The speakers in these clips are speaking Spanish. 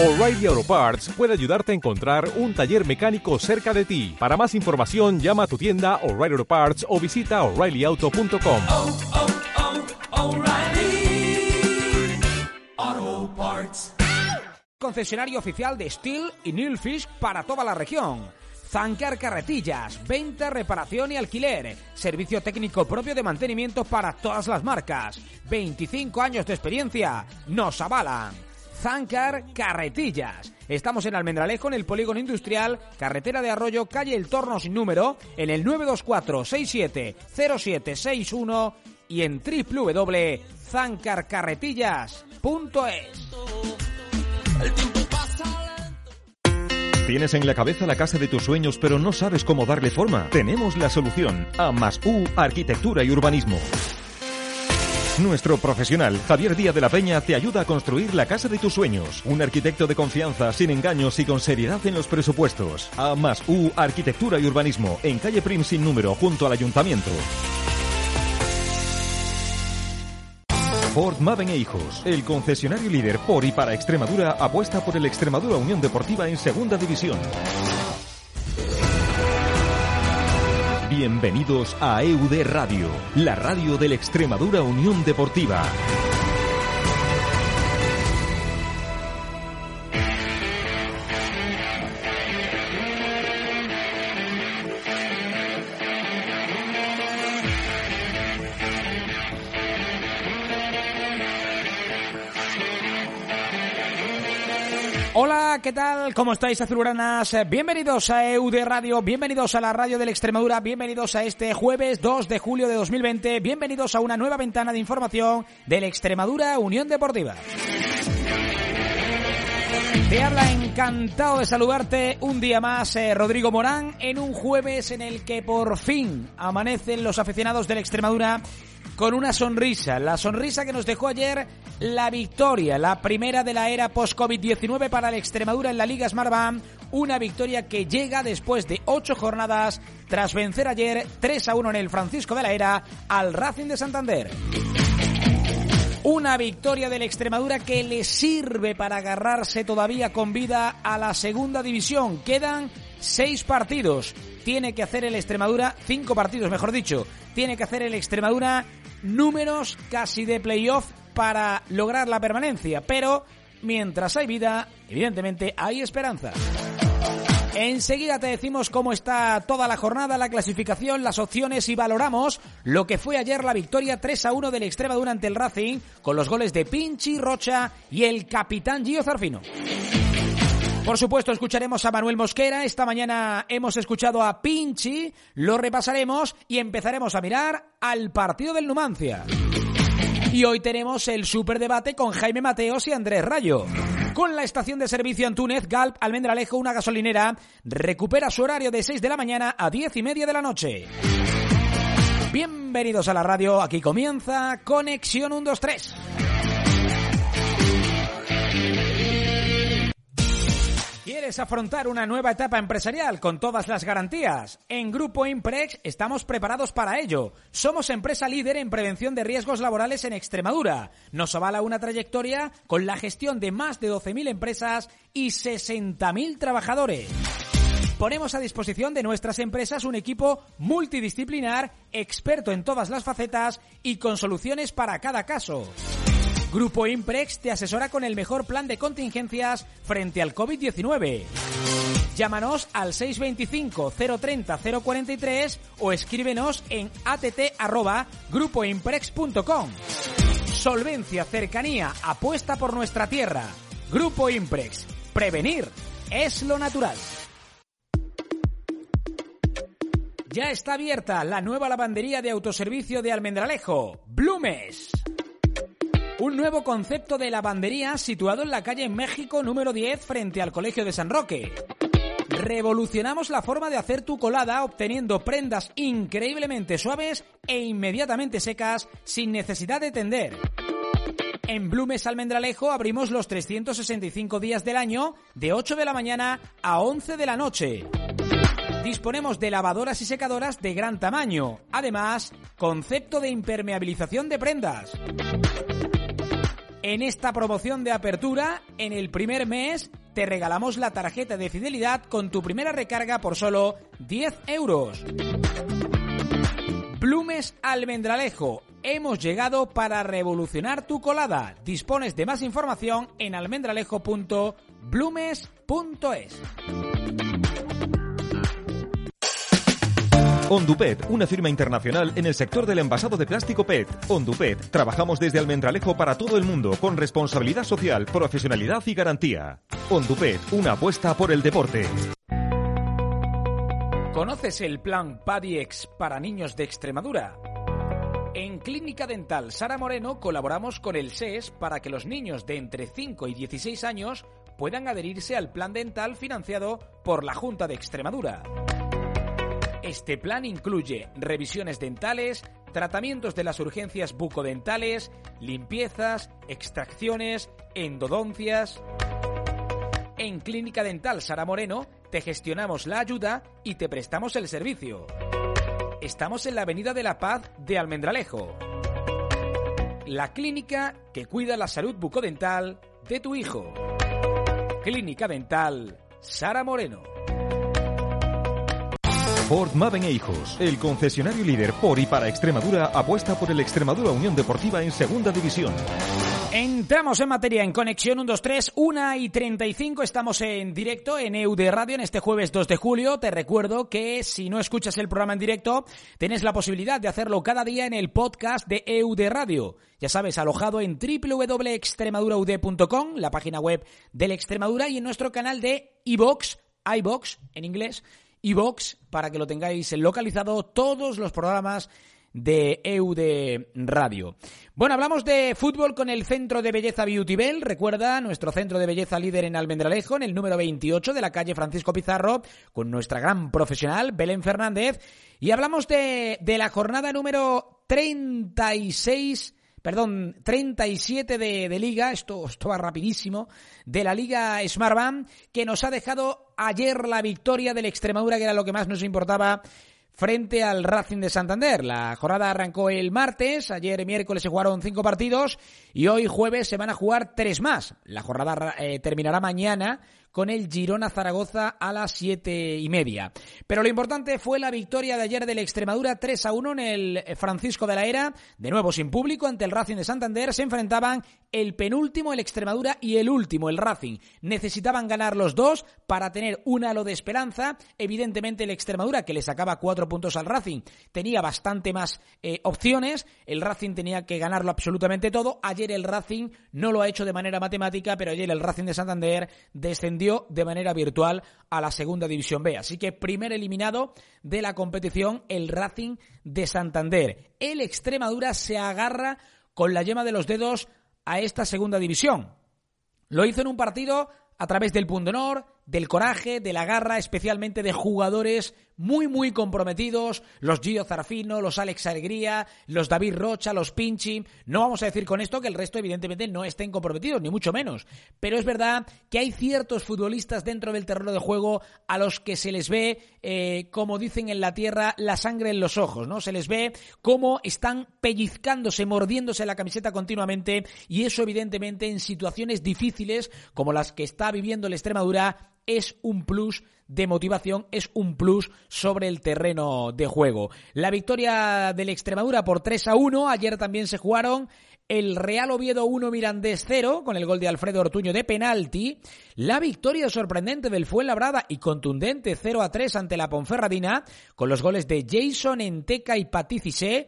O'Reilly Auto Parts puede ayudarte a encontrar un taller mecánico cerca de ti. Para más información, llama a tu tienda O'Reilly Auto Parts o visita oreillyauto.com. oh, oh, O'Reilly Auto Parts. Concesionario oficial de Steel y Nilfish para toda la región. Zancar Carretillas, venta, reparación y alquiler. Servicio técnico propio de mantenimiento para todas las marcas. 25 años de experiencia. Nos avalan. Zancar Carretillas. Estamos en Almendralejo, en el polígono industrial, carretera de Arroyo, calle El Torno sin número, en el 924-670761 y en www.zancarcarretillas.es. ¿Tienes en la cabeza la casa de tus sueños pero no sabes cómo darle forma? Tenemos la solución. A más U Arquitectura y Urbanismo. Nuestro profesional, Javier Díaz de la Peña, te ayuda a construir la casa de tus sueños. Un arquitecto de confianza, sin engaños y con seriedad en los presupuestos. A más U Arquitectura y Urbanismo, en calle Prim sin número, junto al ayuntamiento. Ford Maven e Hijos, el concesionario líder por y para Extremadura, apuesta por el Extremadura Unión Deportiva en Segunda División. Bienvenidos a EUD Radio, la radio del Extremadura Unión Deportiva. ¿Qué tal? ¿Cómo estáis, azuluranas? Bienvenidos a EUD Radio, bienvenidos a la radio de la Extremadura, bienvenidos a este jueves 2 de julio de 2020, bienvenidos a una nueva ventana de información de la Extremadura Unión Deportiva. Te habla encantado de saludarte un día más eh, Rodrigo Morán en un jueves en el que por fin amanecen los aficionados de la Extremadura con una sonrisa, la sonrisa que nos dejó ayer la victoria, la primera de la era post-COVID-19 para la Extremadura en la Liga Smartbank, una victoria que llega después de ocho jornadas tras vencer ayer 3 a 1 en el Francisco de la Era al Racing de Santander. Una victoria de la Extremadura que le sirve para agarrarse todavía con vida a la segunda división. Quedan seis partidos. Tiene que hacer el Extremadura, cinco partidos mejor dicho, tiene que hacer el Extremadura números casi de playoff para lograr la permanencia. Pero mientras hay vida, evidentemente hay esperanza. Enseguida te decimos cómo está toda la jornada, la clasificación, las opciones y valoramos lo que fue ayer la victoria 3 a 1 del Extremadura ante el Racing con los goles de Pinchi, Rocha y el capitán Gio Zarfino. Por supuesto, escucharemos a Manuel Mosquera. Esta mañana hemos escuchado a Pinchi, lo repasaremos y empezaremos a mirar al partido del Numancia. Y hoy tenemos el superdebate con Jaime Mateos y Andrés Rayo. Con la estación de servicio Antúnez, Galp, Almendralejo, una gasolinera, recupera su horario de 6 de la mañana a 10 y media de la noche. Bienvenidos a la radio, aquí comienza Conexión 123. ¿Quieres afrontar una nueva etapa empresarial con todas las garantías? En Grupo Imprex estamos preparados para ello. Somos empresa líder en prevención de riesgos laborales en Extremadura. Nos avala una trayectoria con la gestión de más de 12.000 empresas y 60.000 trabajadores. Ponemos a disposición de nuestras empresas un equipo multidisciplinar, experto en todas las facetas y con soluciones para cada caso. Grupo Imprex te asesora con el mejor plan de contingencias frente al COVID-19. Llámanos al 625 030 043 o escríbenos en att@grupoimprex.com. Solvencia, cercanía, apuesta por nuestra tierra. Grupo Imprex. Prevenir es lo natural. Ya está abierta la nueva lavandería de autoservicio de Almendralejo, Blumes. Un nuevo concepto de lavandería situado en la calle México número 10 frente al Colegio de San Roque. Revolucionamos la forma de hacer tu colada obteniendo prendas increíblemente suaves e inmediatamente secas sin necesidad de tender. En Blumes Almendralejo abrimos los 365 días del año de 8 de la mañana a 11 de la noche. Disponemos de lavadoras y secadoras de gran tamaño. Además, concepto de impermeabilización de prendas. En esta promoción de apertura, en el primer mes, te regalamos la tarjeta de fidelidad con tu primera recarga por solo 10 euros. Blumes Almendralejo. Hemos llegado para revolucionar tu colada. Dispones de más información en almendralejo.blumes.es. Ondupet, una firma internacional en el sector del envasado de plástico PET. Ondupet, trabajamos desde Almendralejo para todo el mundo con responsabilidad social, profesionalidad y garantía. Ondupet, una apuesta por el deporte. ¿Conoces el plan Padiex para niños de Extremadura? En Clínica Dental Sara Moreno colaboramos con el SES para que los niños de entre 5 y 16 años puedan adherirse al plan dental financiado por la Junta de Extremadura. Este plan incluye revisiones dentales, tratamientos de las urgencias bucodentales, limpiezas, extracciones, endodoncias. En Clínica Dental Sara Moreno te gestionamos la ayuda y te prestamos el servicio. Estamos en la Avenida de la Paz de Almendralejo. La clínica que cuida la salud bucodental de tu hijo. Clínica Dental Sara Moreno. Ford Maven e Hijos, el concesionario líder por y para Extremadura, apuesta por el Extremadura Unión Deportiva en Segunda División. Entramos en materia en Conexión 123, 1 y 35. Estamos en directo en EUD Radio en este jueves 2 de julio. Te recuerdo que si no escuchas el programa en directo, tienes la posibilidad de hacerlo cada día en el podcast de EUD Radio. Ya sabes, alojado en www.extremaduraud.com, la página web del Extremadura, y en nuestro canal de iBox, iBox en inglés, iBox, para que lo tengáis localizado todos los programas de EUD Radio. Bueno, hablamos de fútbol con el Centro de Belleza Beauty Bell. Recuerda, nuestro centro de belleza líder en Almendralejo, en el número 28 de la calle Francisco Pizarro, con nuestra gran profesional, Belén Fernández. Y hablamos de, de la jornada número 36 perdón, 37 de, de, liga, esto, esto va rapidísimo, de la liga Smartbank, que nos ha dejado ayer la victoria del Extremadura, que era lo que más nos importaba frente al Racing de Santander. La jornada arrancó el martes, ayer miércoles se jugaron cinco partidos y hoy jueves se van a jugar tres más. La jornada eh, terminará mañana con el Girona Zaragoza a las siete y media. Pero lo importante fue la victoria de ayer del Extremadura 3 a 1 en el Francisco de la Era, de nuevo sin público ante el Racing de Santander. Se enfrentaban el penúltimo, el Extremadura, y el último, el Racing. Necesitaban ganar los dos para tener un halo de esperanza. Evidentemente el Extremadura, que le sacaba cuatro puntos al Racing, tenía bastante más eh, opciones. El Racing tenía que ganarlo absolutamente todo. Ayer el Racing no lo ha hecho de manera matemática, pero ayer el Racing de Santander descendió de manera virtual a la segunda división B. Así que primer eliminado de la competición, el Racing de Santander. El Extremadura se agarra con la yema de los dedos a esta segunda división. Lo hizo en un partido a través del punto honor, del coraje, de la garra, especialmente de jugadores muy, muy comprometidos, los Gio Zarfino, los Alex Alegría, los David Rocha, los Pinchi. No vamos a decir con esto que el resto, evidentemente, no estén comprometidos, ni mucho menos. Pero es verdad que hay ciertos futbolistas dentro del terreno de juego a los que se les ve, eh, como dicen en la tierra, la sangre en los ojos, ¿no? Se les ve cómo están pellizcándose, mordiéndose la camiseta continuamente, y eso, evidentemente, en situaciones difíciles, como las que está viviendo la Extremadura, es un plus de motivación, es un plus sobre el terreno de juego. La victoria del Extremadura por 3 a 1, ayer también se jugaron el Real Oviedo 1 Mirandés 0 con el gol de Alfredo Ortuño de penalti, la victoria sorprendente del Fuenlabrada y contundente 0 a 3 ante la Ponferradina con los goles de Jason Enteca y Paticise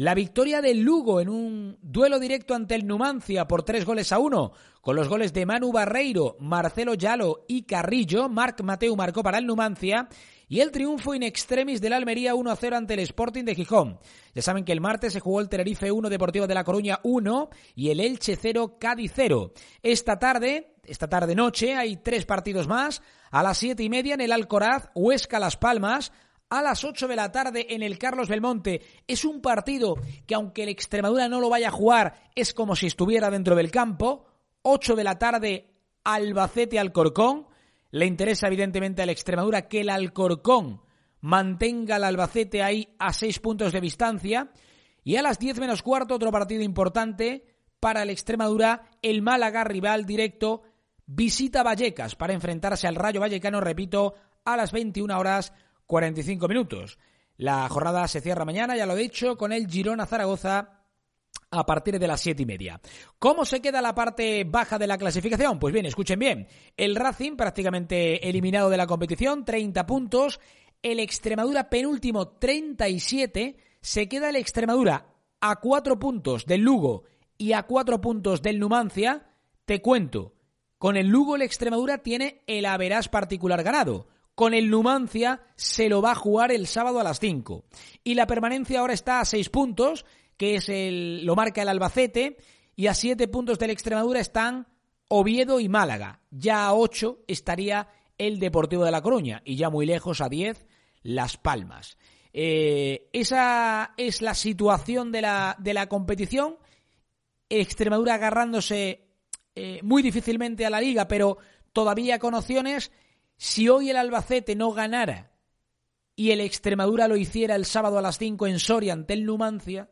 la victoria del Lugo en un duelo directo ante el Numancia por tres goles a uno, con los goles de Manu Barreiro, Marcelo Yalo y Carrillo. Marc Mateu marcó para el Numancia. Y el triunfo in extremis del Almería 1 a 0 ante el Sporting de Gijón. Ya saben que el martes se jugó el Tenerife 1, Deportivo de La Coruña 1 y el Elche 0, Cádiz 0. Esta tarde, esta tarde noche, hay tres partidos más. A las siete y media en el Alcoraz, Huesca Las Palmas a las 8 de la tarde en el Carlos Belmonte. Es un partido que aunque el Extremadura no lo vaya a jugar, es como si estuviera dentro del campo. 8 de la tarde Albacete Alcorcón. Le interesa evidentemente al Extremadura que el Alcorcón mantenga al Albacete ahí a 6 puntos de distancia. Y a las 10 menos cuarto otro partido importante. para el Extremadura, el Málaga rival directo visita Vallecas para enfrentarse al Rayo Vallecano, repito, a las 21 horas 45 minutos. La jornada se cierra mañana, ya lo he dicho, con el Girona Zaragoza a partir de las siete y media. ¿Cómo se queda la parte baja de la clasificación? Pues bien, escuchen bien. El Racing prácticamente eliminado de la competición, 30 puntos. El Extremadura penúltimo, 37. Se queda el Extremadura a cuatro puntos del Lugo y a cuatro puntos del Numancia. Te cuento, con el Lugo el Extremadura tiene el averás particular ganado. Con el Numancia se lo va a jugar el sábado a las 5. Y la permanencia ahora está a seis puntos que es el, lo marca el Albacete, y a siete puntos del Extremadura están Oviedo y Málaga. Ya a ocho estaría el Deportivo de La Coruña, y ya muy lejos, a diez, Las Palmas. Eh, esa es la situación de la, de la competición. Extremadura agarrándose eh, muy difícilmente a la liga, pero todavía con opciones. Si hoy el Albacete no ganara y el Extremadura lo hiciera el sábado a las 5 en Soria ante el Numancia,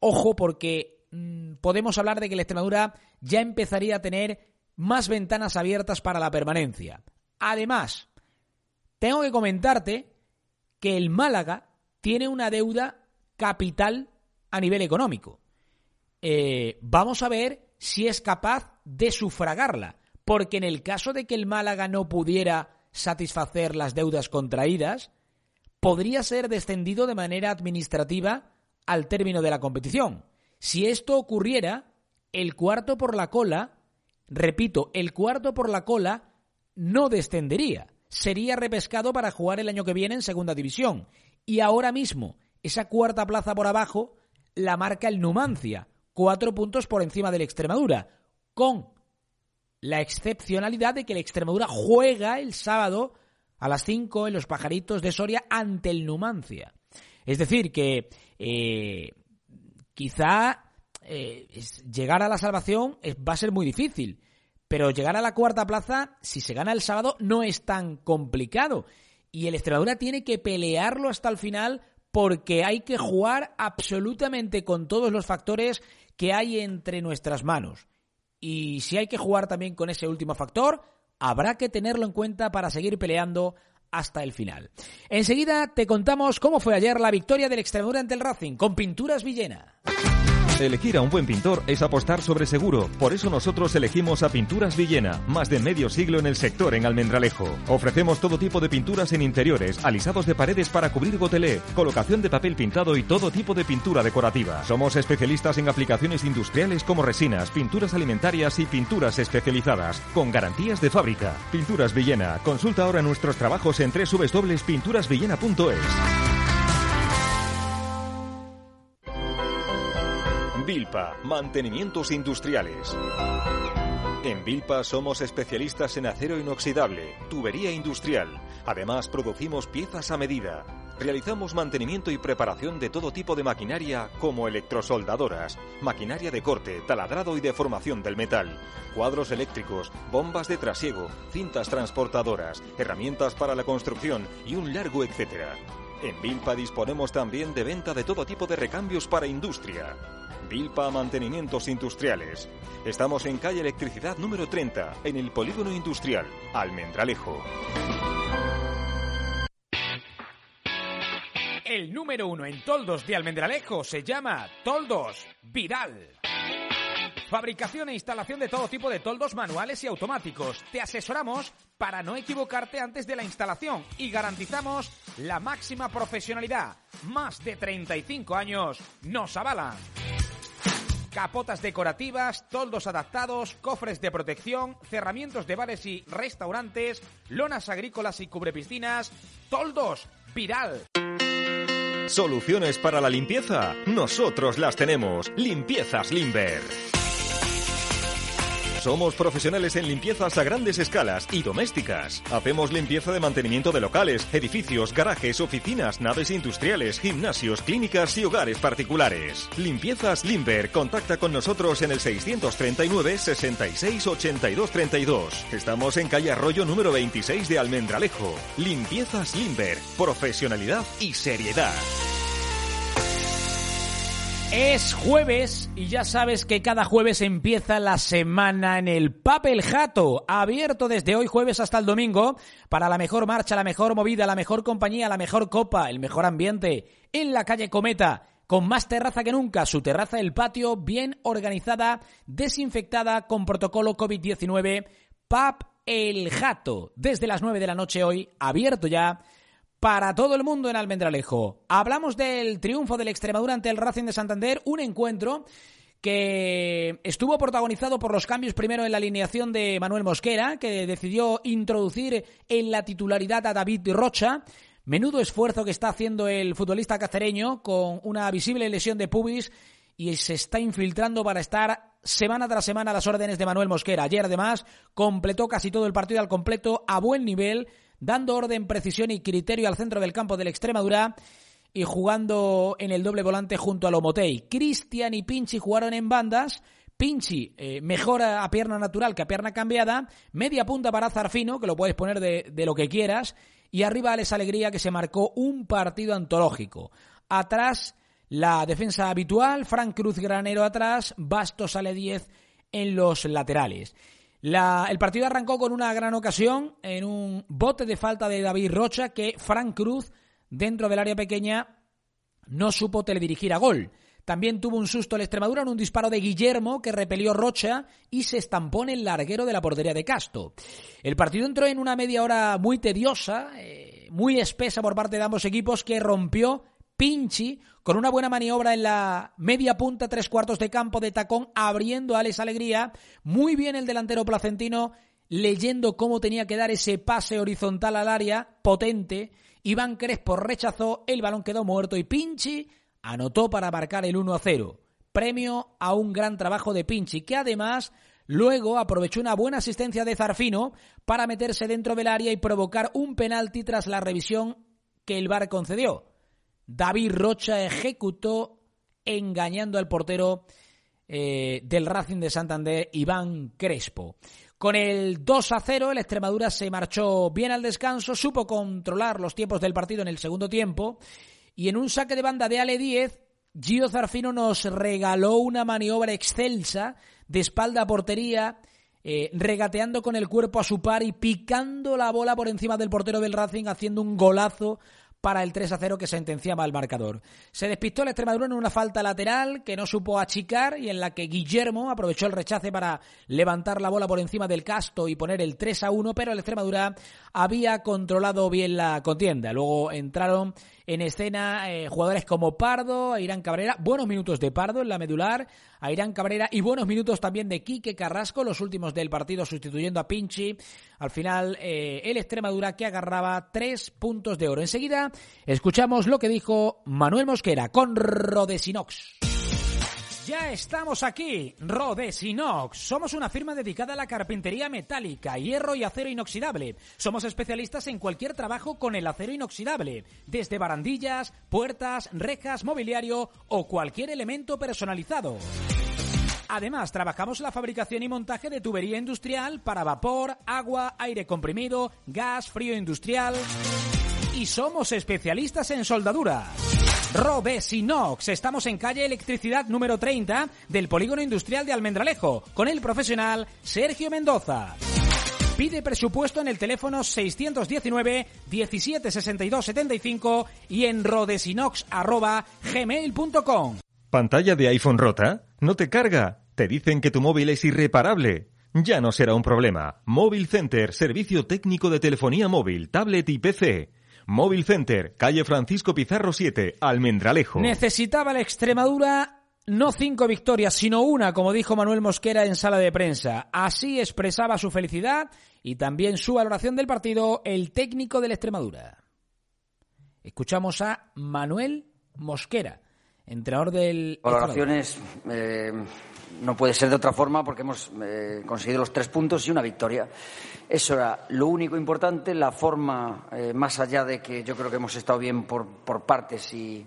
Ojo porque mm, podemos hablar de que la Extremadura ya empezaría a tener más ventanas abiertas para la permanencia. Además, tengo que comentarte que el Málaga tiene una deuda capital a nivel económico. Eh, vamos a ver si es capaz de sufragarla, porque en el caso de que el Málaga no pudiera satisfacer las deudas contraídas, podría ser descendido de manera administrativa al término de la competición. Si esto ocurriera, el cuarto por la cola, repito, el cuarto por la cola no descendería. Sería repescado para jugar el año que viene en segunda división. Y ahora mismo, esa cuarta plaza por abajo la marca el Numancia, cuatro puntos por encima del Extremadura, con la excepcionalidad de que el Extremadura juega el sábado a las 5 en los pajaritos de Soria ante el Numancia. Es decir, que eh, quizá eh, llegar a la salvación va a ser muy difícil, pero llegar a la cuarta plaza, si se gana el sábado, no es tan complicado. Y el Extremadura tiene que pelearlo hasta el final porque hay que jugar absolutamente con todos los factores que hay entre nuestras manos. Y si hay que jugar también con ese último factor, habrá que tenerlo en cuenta para seguir peleando hasta el final. Enseguida te contamos cómo fue ayer la victoria del Extremadura ante el Racing con Pinturas Villena. Elegir a un buen pintor es apostar sobre seguro. Por eso nosotros elegimos a Pinturas Villena, más de medio siglo en el sector en Almendralejo. Ofrecemos todo tipo de pinturas en interiores, alisados de paredes para cubrir gotelé, colocación de papel pintado y todo tipo de pintura decorativa. Somos especialistas en aplicaciones industriales como resinas, pinturas alimentarias y pinturas especializadas, con garantías de fábrica. Pinturas Villena. Consulta ahora nuestros trabajos en www.pinturasvillena.es. Vilpa, mantenimientos industriales. En Vilpa somos especialistas en acero inoxidable, tubería industrial. Además, producimos piezas a medida. Realizamos mantenimiento y preparación de todo tipo de maquinaria como electrosoldadoras, maquinaria de corte, taladrado y deformación del metal, cuadros eléctricos, bombas de trasiego, cintas transportadoras, herramientas para la construcción y un largo etcétera. En Vilpa disponemos también de venta de todo tipo de recambios para industria. Vilpa Mantenimientos Industriales. Estamos en calle Electricidad número 30, en el Polígono Industrial, Almendralejo. El número uno en toldos de Almendralejo se llama Toldos Viral. Fabricación e instalación de todo tipo de toldos manuales y automáticos. Te asesoramos para no equivocarte antes de la instalación y garantizamos la máxima profesionalidad. Más de 35 años nos avalan capotas decorativas, toldos adaptados, cofres de protección, cerramientos de bares y restaurantes, lonas agrícolas y cubrepiscinas, toldos, viral. ¿Soluciones para la limpieza? Nosotros las tenemos. Limpiezas Limber. Somos profesionales en limpiezas a grandes escalas y domésticas. Hacemos limpieza de mantenimiento de locales, edificios, garajes, oficinas, naves industriales, gimnasios, clínicas y hogares particulares. Limpiezas Limber. Contacta con nosotros en el 639 66 82 32. Estamos en calle Arroyo número 26 de Almendralejo. Limpiezas Limber. Profesionalidad y seriedad. Es jueves y ya sabes que cada jueves empieza la semana en el Papel Jato, abierto desde hoy jueves hasta el domingo para la mejor marcha, la mejor movida, la mejor compañía, la mejor copa, el mejor ambiente en la calle Cometa con más terraza que nunca, su terraza del patio bien organizada, desinfectada con protocolo COVID-19, Pap El Jato, desde las 9 de la noche hoy, abierto ya para todo el mundo en Almendralejo. Hablamos del triunfo del Extremadura ante el Racing de Santander, un encuentro que estuvo protagonizado por los cambios primero en la alineación de Manuel Mosquera, que decidió introducir en la titularidad a David Rocha. Menudo esfuerzo que está haciendo el futbolista cacereño con una visible lesión de pubis y se está infiltrando para estar semana tras semana a las órdenes de Manuel Mosquera. Ayer además completó casi todo el partido al completo a buen nivel dando orden, precisión y criterio al centro del campo del Extremadura y jugando en el doble volante junto a Lomotei. Cristian y Pinchi jugaron en bandas. Pinchi eh, mejora a pierna natural que a pierna cambiada. Media punta para Zarfino, que lo puedes poner de, de lo que quieras. Y arriba Alex Alegría, que se marcó un partido antológico. Atrás, la defensa habitual. Frank Cruz Granero atrás. Bastos sale 10 en los laterales el partido arrancó con una gran ocasión en un bote de falta de David Rocha que Frank Cruz, dentro del área pequeña, no supo teledirigir a gol. También tuvo un susto el Extremadura en un disparo de Guillermo que repelió Rocha y se estampó en el larguero de la portería de Casto. El partido entró en una media hora muy tediosa, eh, muy espesa por parte de ambos equipos que rompió Pinchi con una buena maniobra en la media punta, tres cuartos de campo de tacón, abriendo a Alex Alegría. Muy bien el delantero placentino, leyendo cómo tenía que dar ese pase horizontal al área, potente. Iván Crespo rechazó, el balón quedó muerto y Pinchi anotó para marcar el 1 a 0. Premio a un gran trabajo de Pinchi, que además luego aprovechó una buena asistencia de Zarfino para meterse dentro del área y provocar un penalti tras la revisión que el VAR concedió. David Rocha ejecutó engañando al portero eh, del Racing de Santander, Iván Crespo. Con el 2 a 0, el Extremadura se marchó bien al descanso, supo controlar los tiempos del partido en el segundo tiempo y en un saque de banda de Ale 10, Gio Zarfino nos regaló una maniobra excelsa de espalda a portería, eh, regateando con el cuerpo a su par y picando la bola por encima del portero del Racing, haciendo un golazo para el 3 a 0 que sentenciaba al marcador. Se despistó el Extremadura en una falta lateral que no supo achicar y en la que Guillermo aprovechó el rechace para levantar la bola por encima del casto y poner el 3 a 1, pero el Extremadura había controlado bien la contienda. Luego entraron en escena eh, jugadores como Pardo, Irán Cabrera, buenos minutos de Pardo en la medular, Irán Cabrera y buenos minutos también de Quique Carrasco, los últimos del partido sustituyendo a Pinchi. Al final, eh, el Extremadura que agarraba tres puntos de oro. Enseguida, escuchamos lo que dijo Manuel Mosquera con Rodesinox. Ya estamos aquí, Rodesinox. Somos una firma dedicada a la carpintería metálica, hierro y acero inoxidable. Somos especialistas en cualquier trabajo con el acero inoxidable, desde barandillas, puertas, rejas, mobiliario o cualquier elemento personalizado. Además, trabajamos la fabricación y montaje de tubería industrial para vapor, agua, aire comprimido, gas, frío industrial. Y somos especialistas en soldadura. Robesinox. Estamos en calle Electricidad número 30 del Polígono Industrial de Almendralejo con el profesional Sergio Mendoza. Pide presupuesto en el teléfono 619 1762 75 y en rodesinox@gmail.com. ¿Pantalla de iPhone rota? ¿No te carga? ¿Te dicen que tu móvil es irreparable? Ya no será un problema. Móvil Center, servicio técnico de telefonía móvil, tablet y PC. Móvil Center, calle Francisco Pizarro 7, Almendralejo. Necesitaba la Extremadura no cinco victorias, sino una, como dijo Manuel Mosquera en sala de prensa. Así expresaba su felicidad y también su valoración del partido el técnico de la Extremadura. Escuchamos a Manuel Mosquera, entrenador del... Valoraciones eh, no puede ser de otra forma porque hemos eh, conseguido los tres puntos y una victoria. Eso era lo único importante, la forma, eh, más allá de que yo creo que hemos estado bien por, por partes y,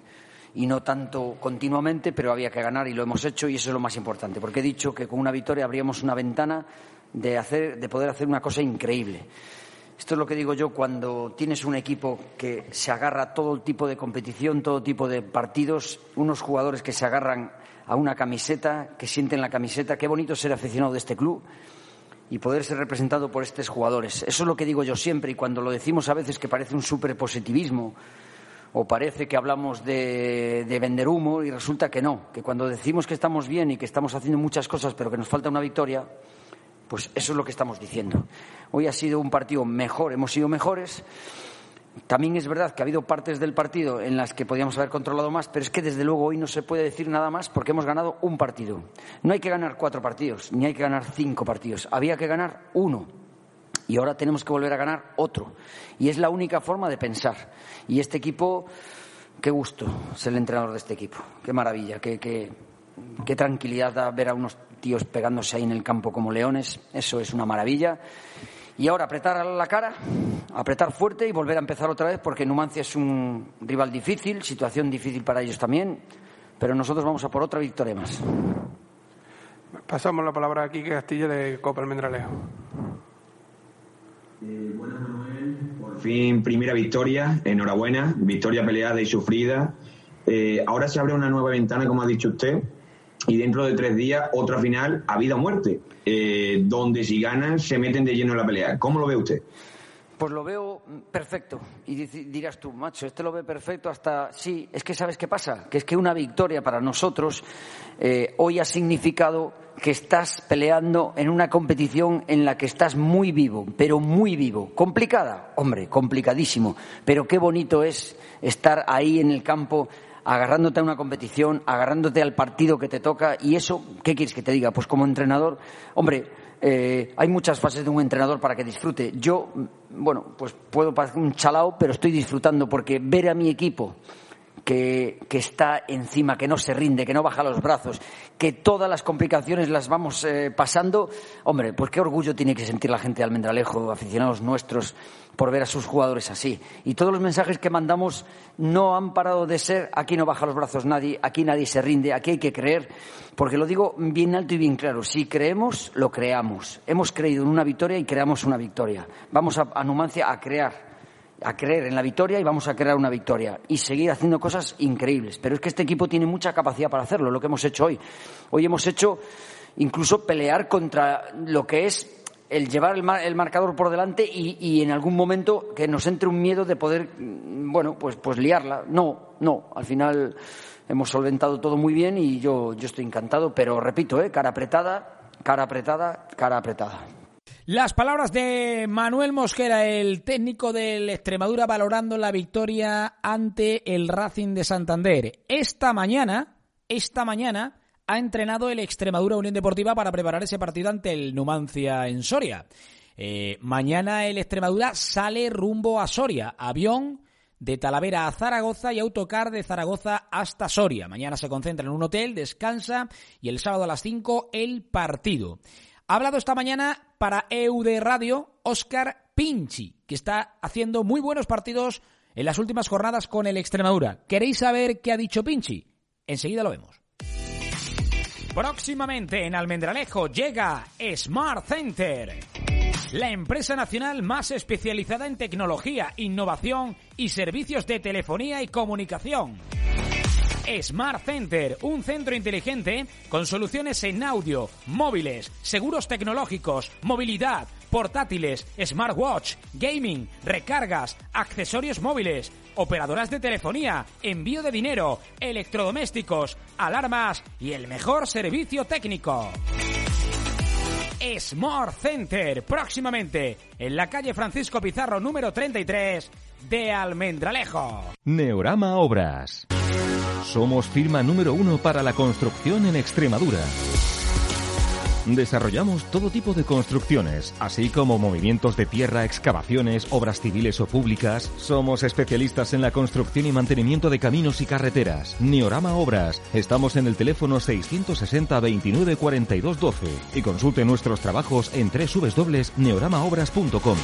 y, no tanto continuamente, pero había que ganar y lo hemos hecho y eso es lo más importante, porque he dicho que con una victoria abríamos una ventana de, hacer, de poder hacer una cosa increíble. Esto es lo que digo yo cuando tienes un equipo que se agarra a todo tipo de competición, todo tipo de partidos, unos jugadores que se agarran a una camiseta, que sienten la camiseta. Qué bonito ser aficionado de este club y poder ser representado por estos jugadores. Eso es lo que digo yo siempre y cuando lo decimos a veces que parece un superpositivismo o parece que hablamos de, de, vender humo y resulta que no, que cuando decimos que estamos bien y que estamos haciendo muchas cosas pero que nos falta una victoria, pues eso es lo que estamos diciendo. Hoy ha sido un partido mejor, hemos sido mejores. También es verdad que ha habido partes del partido en las que podíamos haber controlado más, pero es que desde luego hoy no se puede decir nada más porque hemos ganado un partido. No hay que ganar cuatro partidos, ni hay que ganar cinco partidos. Había que ganar uno. Y ahora tenemos que volver a ganar otro. Y es la única forma de pensar. Y este equipo, qué gusto ser el entrenador de este equipo. Qué maravilla, qué, qué, qué tranquilidad da ver a unos tíos pegándose ahí en el campo como leones. Eso es una maravilla. Y ahora apretar la cara, apretar fuerte y volver a empezar otra vez porque Numancia es un rival difícil, situación difícil para ellos también, pero nosotros vamos a por otra victoria más. Pasamos la palabra a Quique Castillo de Copa Almendralejo. Eh, buenas, Manuel. Por fin, primera victoria. Enhorabuena. Victoria peleada y sufrida. Eh, ahora se abre una nueva ventana, como ha dicho usted, y dentro de tres días otra final a vida o muerte, eh, donde si ganan se meten de lleno en la pelea. ¿Cómo lo ve usted? Pues lo veo perfecto. Y dirás tú, macho, este lo ve perfecto hasta... Sí, es que sabes qué pasa, que es que una victoria para nosotros eh, hoy ha significado que estás peleando en una competición en la que estás muy vivo, pero muy vivo. ¿Complicada? Hombre, complicadísimo. Pero qué bonito es estar ahí en el campo agarrándote a una competición, agarrándote al partido que te toca y eso, ¿qué quieres que te diga? Pues como entrenador, hombre, eh, hay muchas fases de un entrenador para que disfrute. Yo, bueno, pues puedo parecer un chalao, pero estoy disfrutando porque ver a mi equipo que, que, está encima, que no se rinde, que no baja los brazos, que todas las complicaciones las vamos eh, pasando, hombre, pues qué orgullo tiene que sentir la gente de Almendralejo, aficionados nuestros, por ver a sus jugadores así. Y todos los mensajes que mandamos no han parado de ser aquí no baja los brazos nadie, aquí nadie se rinde, aquí hay que creer, porque lo digo bien alto y bien claro, si creemos, lo creamos. Hemos creído en una victoria y creamos una victoria. Vamos a, a Numancia a crear a creer en la victoria y vamos a crear una victoria y seguir haciendo cosas increíbles. Pero es que este equipo tiene mucha capacidad para hacerlo, lo que hemos hecho hoy. Hoy hemos hecho incluso pelear contra lo que es el llevar el, mar, el marcador por delante y, y, en algún momento que nos entre un miedo de poder, bueno, pues, pues liarla. No, no, al final hemos solventado todo muy bien y yo, yo estoy encantado, pero repito, ¿eh? cara apretada, cara apretada, cara apretada. Las palabras de Manuel Mosquera, el técnico del Extremadura, valorando la victoria ante el Racing de Santander. Esta mañana, esta mañana, ha entrenado el Extremadura Unión Deportiva para preparar ese partido ante el Numancia en Soria. Eh, mañana el Extremadura sale rumbo a Soria, avión de Talavera a Zaragoza y autocar de Zaragoza hasta Soria. Mañana se concentra en un hotel, descansa y el sábado a las 5 el partido. Ha hablado esta mañana para EUD Radio Oscar Pinchi, que está haciendo muy buenos partidos en las últimas jornadas con el Extremadura. ¿Queréis saber qué ha dicho Pinchi? Enseguida lo vemos. Próximamente en Almendralejo llega Smart Center, la empresa nacional más especializada en tecnología, innovación y servicios de telefonía y comunicación. Smart Center, un centro inteligente con soluciones en audio, móviles, seguros tecnológicos, movilidad, portátiles, smartwatch, gaming, recargas, accesorios móviles, operadoras de telefonía, envío de dinero, electrodomésticos, alarmas y el mejor servicio técnico. Smart Center, próximamente en la calle Francisco Pizarro número 33 de Almendralejo. Neorama Obras. Somos firma número uno para la construcción en Extremadura. Desarrollamos todo tipo de construcciones, así como movimientos de tierra, excavaciones, obras civiles o públicas. Somos especialistas en la construcción y mantenimiento de caminos y carreteras. Neorama Obras. Estamos en el teléfono 660 29 42 12 y consulte nuestros trabajos en www.neoramaobras.com.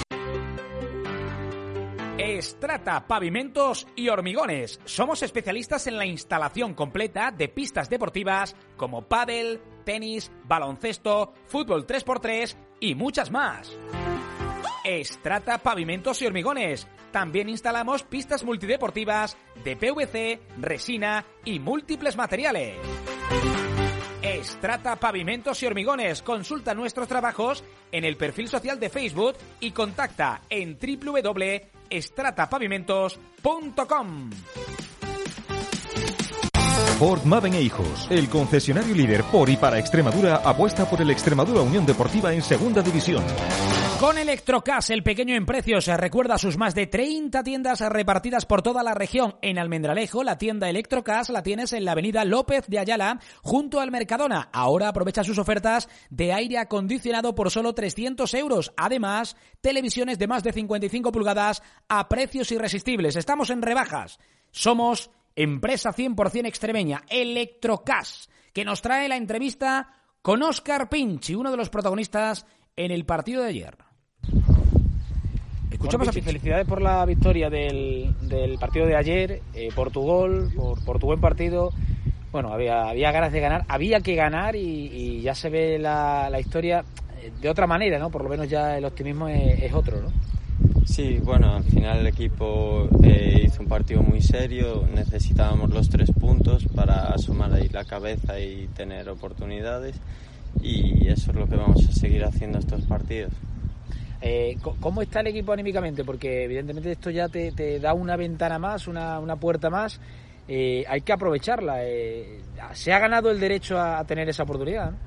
Estrata Pavimentos y Hormigones. Somos especialistas en la instalación completa de pistas deportivas como pádel, tenis, baloncesto, fútbol 3x3 y muchas más. Estrata Pavimentos y Hormigones. También instalamos pistas multideportivas de PVC, resina y múltiples materiales. Estrata Pavimentos y Hormigones. Consulta nuestros trabajos en el perfil social de Facebook y contacta en www.estratapavimentos.com. Ford Maven e Hijos, el concesionario líder por y para Extremadura, apuesta por el Extremadura Unión Deportiva en Segunda División. Con Electrocas, el pequeño en precios, recuerda sus más de 30 tiendas repartidas por toda la región. En Almendralejo, la tienda Electrocas la tienes en la avenida López de Ayala, junto al Mercadona. Ahora aprovecha sus ofertas de aire acondicionado por solo 300 euros. Además, televisiones de más de 55 pulgadas a precios irresistibles. Estamos en rebajas. Somos empresa 100% extremeña, Electrocas, que nos trae la entrevista con Oscar Pinchi, uno de los protagonistas en el partido de ayer. Escuchamos a felicidades por la victoria del, del partido de ayer, eh, por tu gol, por, por tu buen partido. Bueno, había, había ganas de ganar, había que ganar y, y ya se ve la, la historia eh, de otra manera, ¿no? Por lo menos ya el optimismo es, es otro, ¿no? Sí, bueno, al final el equipo eh, hizo un partido muy serio, necesitábamos los tres puntos para asomar ahí la cabeza y tener oportunidades y eso es lo que vamos a seguir haciendo estos partidos. Eh, ¿Cómo está el equipo anímicamente? Porque evidentemente esto ya te, da una ventana más, una, puerta más. Eh, hay que aprovecharla. eh, se ha ganado el derecho a, tener esa oportunidad. ¿no?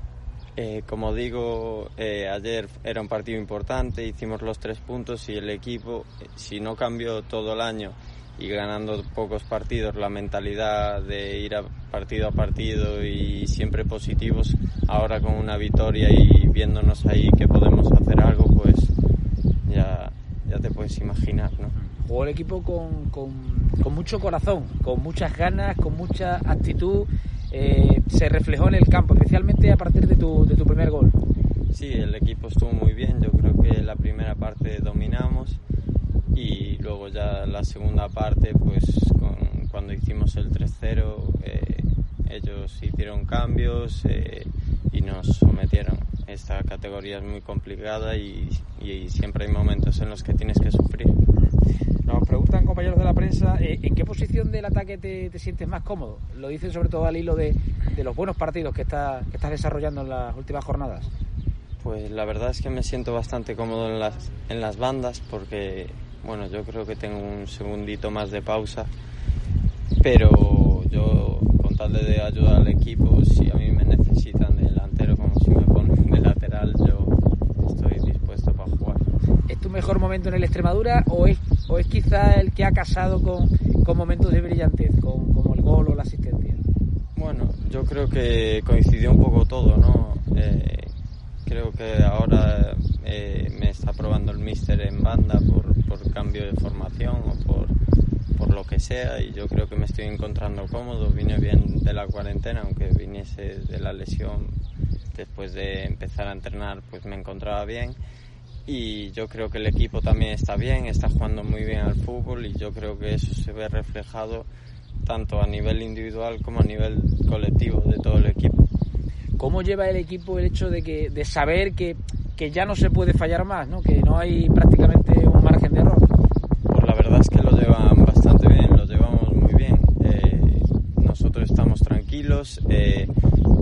Eh, como digo, ayer era un partido importante, hicimos los tres puntos y el equipo, si no cambió todo el año y ganando pocos partidos, la mentalidad de ir a partido a partido y siempre positivos, ahora con una victoria y viéndonos ahí que podemos hacer algo, pues te puedes imaginar, ¿no? Jugó el equipo con, con, con mucho corazón, con muchas ganas, con mucha actitud. eh, se reflejó en el campo, especialmente a partir de tu, de tu primer gol. Sí, el equipo estuvo muy bien. Yo creo que la primera parte dominamos y luego ya la segunda parte, pues con- cuando hicimos el 3-0, eh, ellos hicieron cambios eh, y nos sometieron. Esta categoría es muy complicada y, y siempre hay momentos en los que tienes que sufrir. Nos preguntan compañeros de la prensa, eh, ¿en qué posición del ataque te, te sientes más cómodo? Lo dicen sobre todo al hilo de, de los buenos partidos que, está, que estás desarrollando en las últimas jornadas. Pues la verdad es que me siento bastante cómodo en las, en las bandas porque, bueno, yo creo que tengo un segundito más de pausa, pero yo con tal de ayudar al equipo, si a mí me necesitan de me lateral, yo estoy dispuesto para jugar. ¿Es tu mejor momento en el Extremadura o es, o es quizá el que ha casado con, con momentos de brillantez, con, como el gol o la asistencia? Bueno, yo creo que coincidió un poco todo, ¿no? Eh, creo que ahora eh, me está probando el míster en banda por, por cambio de formación o por, por lo que sea y yo creo que me estoy encontrando cómodo. Vine bien de la cuarentena, aunque viniese de la lesión después de empezar a entrenar, pues me encontraba bien. Y yo creo que el equipo también está bien, está jugando muy bien al fútbol y yo creo que eso se ve reflejado tanto a nivel individual como a nivel colectivo de todo el equipo. ¿Cómo lleva el equipo el hecho de, que, de saber que, que ya no se puede fallar más, ¿no? que no hay prácticamente un margen de error? Pues la verdad es que lo llevan bastante bien, lo llevamos muy bien. Eh, nosotros estamos tranquilos, eh,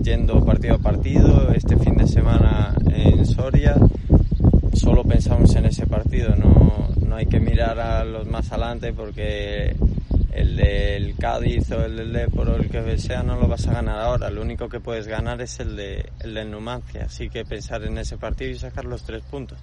yendo partido a partido. Este fin de semana en Soria solo pensamos en ese partido, no, no hay que mirar a los más adelante porque el del Cádiz o el del Depor o el que sea no lo vas a ganar ahora. Lo único que puedes ganar es el, de, el del Numancia. Así que pensar en ese partido y sacar los tres puntos.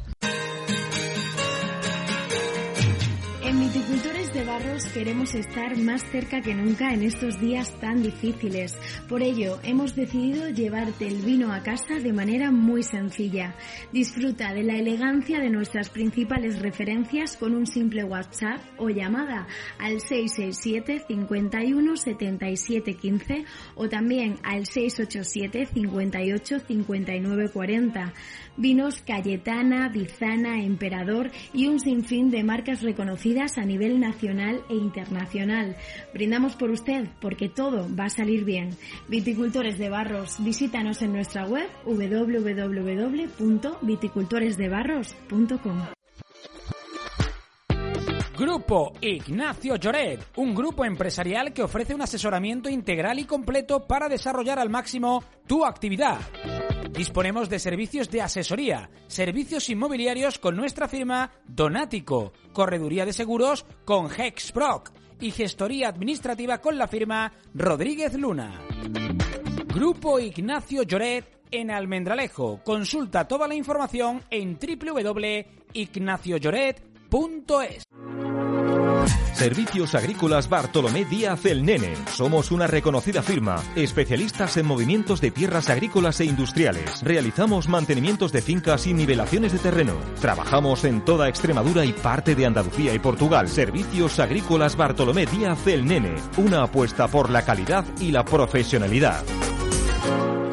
En Viticultores de Barros queremos estar más cerca que nunca en estos días tan difíciles. Por ello, hemos decidido llevarte el vino a casa de manera muy sencilla. Disfruta de la elegancia de nuestras principales referencias con un simple WhatsApp o llamada al 667 51 77 15 o también al 687 58 59 40. Vinos Cayetana, Bizana, Emperador y un sinfín de marcas reconocidas a nivel nacional e internacional. Brindamos por usted porque todo va a salir bien. Viticultores de Barros, visítanos en nuestra web www.viticultoresdebarros.com. Grupo Ignacio Lloret, un grupo empresarial que ofrece un asesoramiento integral y completo para desarrollar al máximo tu actividad. Disponemos de servicios de asesoría, servicios inmobiliarios con nuestra firma Donático, correduría de seguros con Hexproc y gestoría administrativa con la firma Rodríguez Luna. Grupo Ignacio Lloret en Almendralejo. Consulta toda la información en www.ignaciolloret.es. Servicios Agrícolas Bartolomé Díaz El Nene. Somos una reconocida firma, especialistas en movimientos de tierras agrícolas e industriales. Realizamos mantenimientos de fincas y nivelaciones de terreno. Trabajamos en toda Extremadura y parte de Andalucía y Portugal. Servicios Agrícolas Bartolomé Díaz El Nene. Una apuesta por la calidad y la profesionalidad.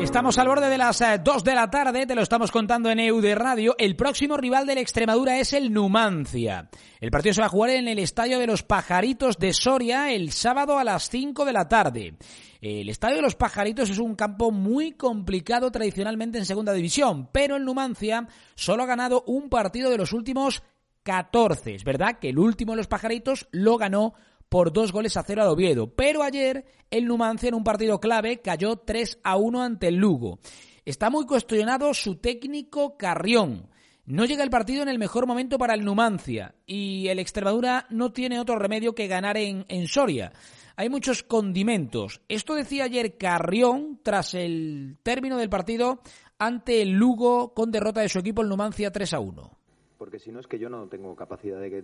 Estamos al borde de las 2 de la tarde, te lo estamos contando en EU de Radio. El próximo rival del Extremadura es el Numancia. El partido se va a jugar en el Estadio de los Pajaritos de Soria el sábado a las 5 de la tarde. El Estadio de los Pajaritos es un campo muy complicado tradicionalmente en Segunda División, pero el Numancia solo ha ganado un partido de los últimos 14. Es verdad que el último de los Pajaritos lo ganó por dos goles a cero al Oviedo. Pero ayer el Numancia en un partido clave cayó 3 a 1 ante el Lugo. Está muy cuestionado su técnico Carrión. No llega el partido en el mejor momento para el Numancia y el Extremadura no tiene otro remedio que ganar en, en Soria. Hay muchos condimentos. Esto decía ayer Carrión tras el término del partido ante el Lugo con derrota de su equipo el Numancia 3 a 1. Porque si no es que yo no tengo capacidad de que,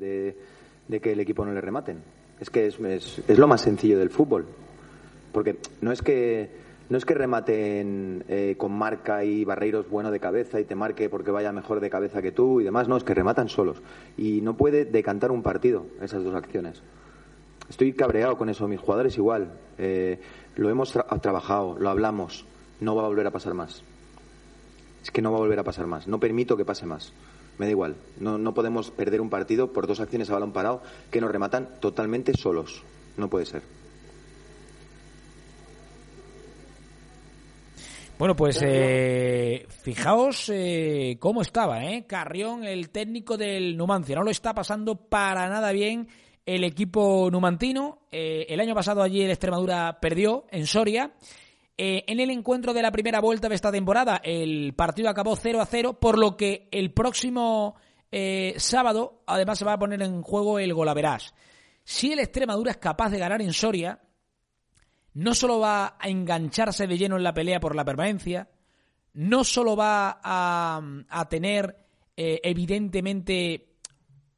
de que el equipo no le rematen. Es que es, es, lo más sencillo del fútbol. Porque no es que, no es que rematen eh, con marca y Barreiros bueno de cabeza y te marque porque vaya mejor de cabeza que tú y demás. No, es que rematan solos. Y no puede decantar un partido esas dos acciones. Estoy cabreado con eso. Mis jugadores igual. Eh, lo hemos tra trabajado, lo hablamos. No va a volver a pasar más. Es que no va a volver a pasar más. No permito que pase más me da igual. No, no podemos perder un partido por dos acciones a balón parado que nos rematan totalmente solos. No puede ser. Bueno, pues eh, fijaos eh, cómo estaba, ¿eh? Carrión, el técnico del Numancia. No lo está pasando para nada bien el equipo numantino. Eh, el año pasado allí el Extremadura perdió en Soria. Eh, en el encuentro de la primera vuelta de esta temporada, el partido acabó 0 a 0, por lo que el próximo eh, sábado, además, se va a poner en juego el golaverás. Si el Extremadura es capaz de ganar en Soria, no solo va a engancharse de lleno en la pelea por la permanencia, no solo va a, tener, eh, evidentemente,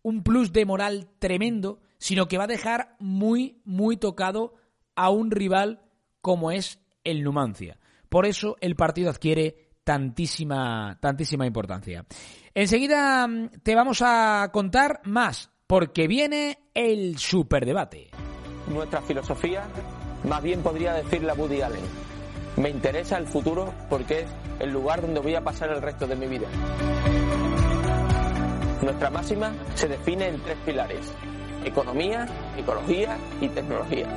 un plus de moral tremendo, sino que va a dejar muy, muy tocado a un rival como es el Numancia. Por eso el partido adquiere tantísima, tantísima importancia. Enseguida mm, te vamos a contar más, porque viene el superdebate. Nuestra filosofía, más bien podría decirla Woody Allen. Me interesa el futuro porque es el lugar donde voy a pasar el resto de mi vida. Nuestra máxima se define en tres pilares. Economía, ecología y tecnología.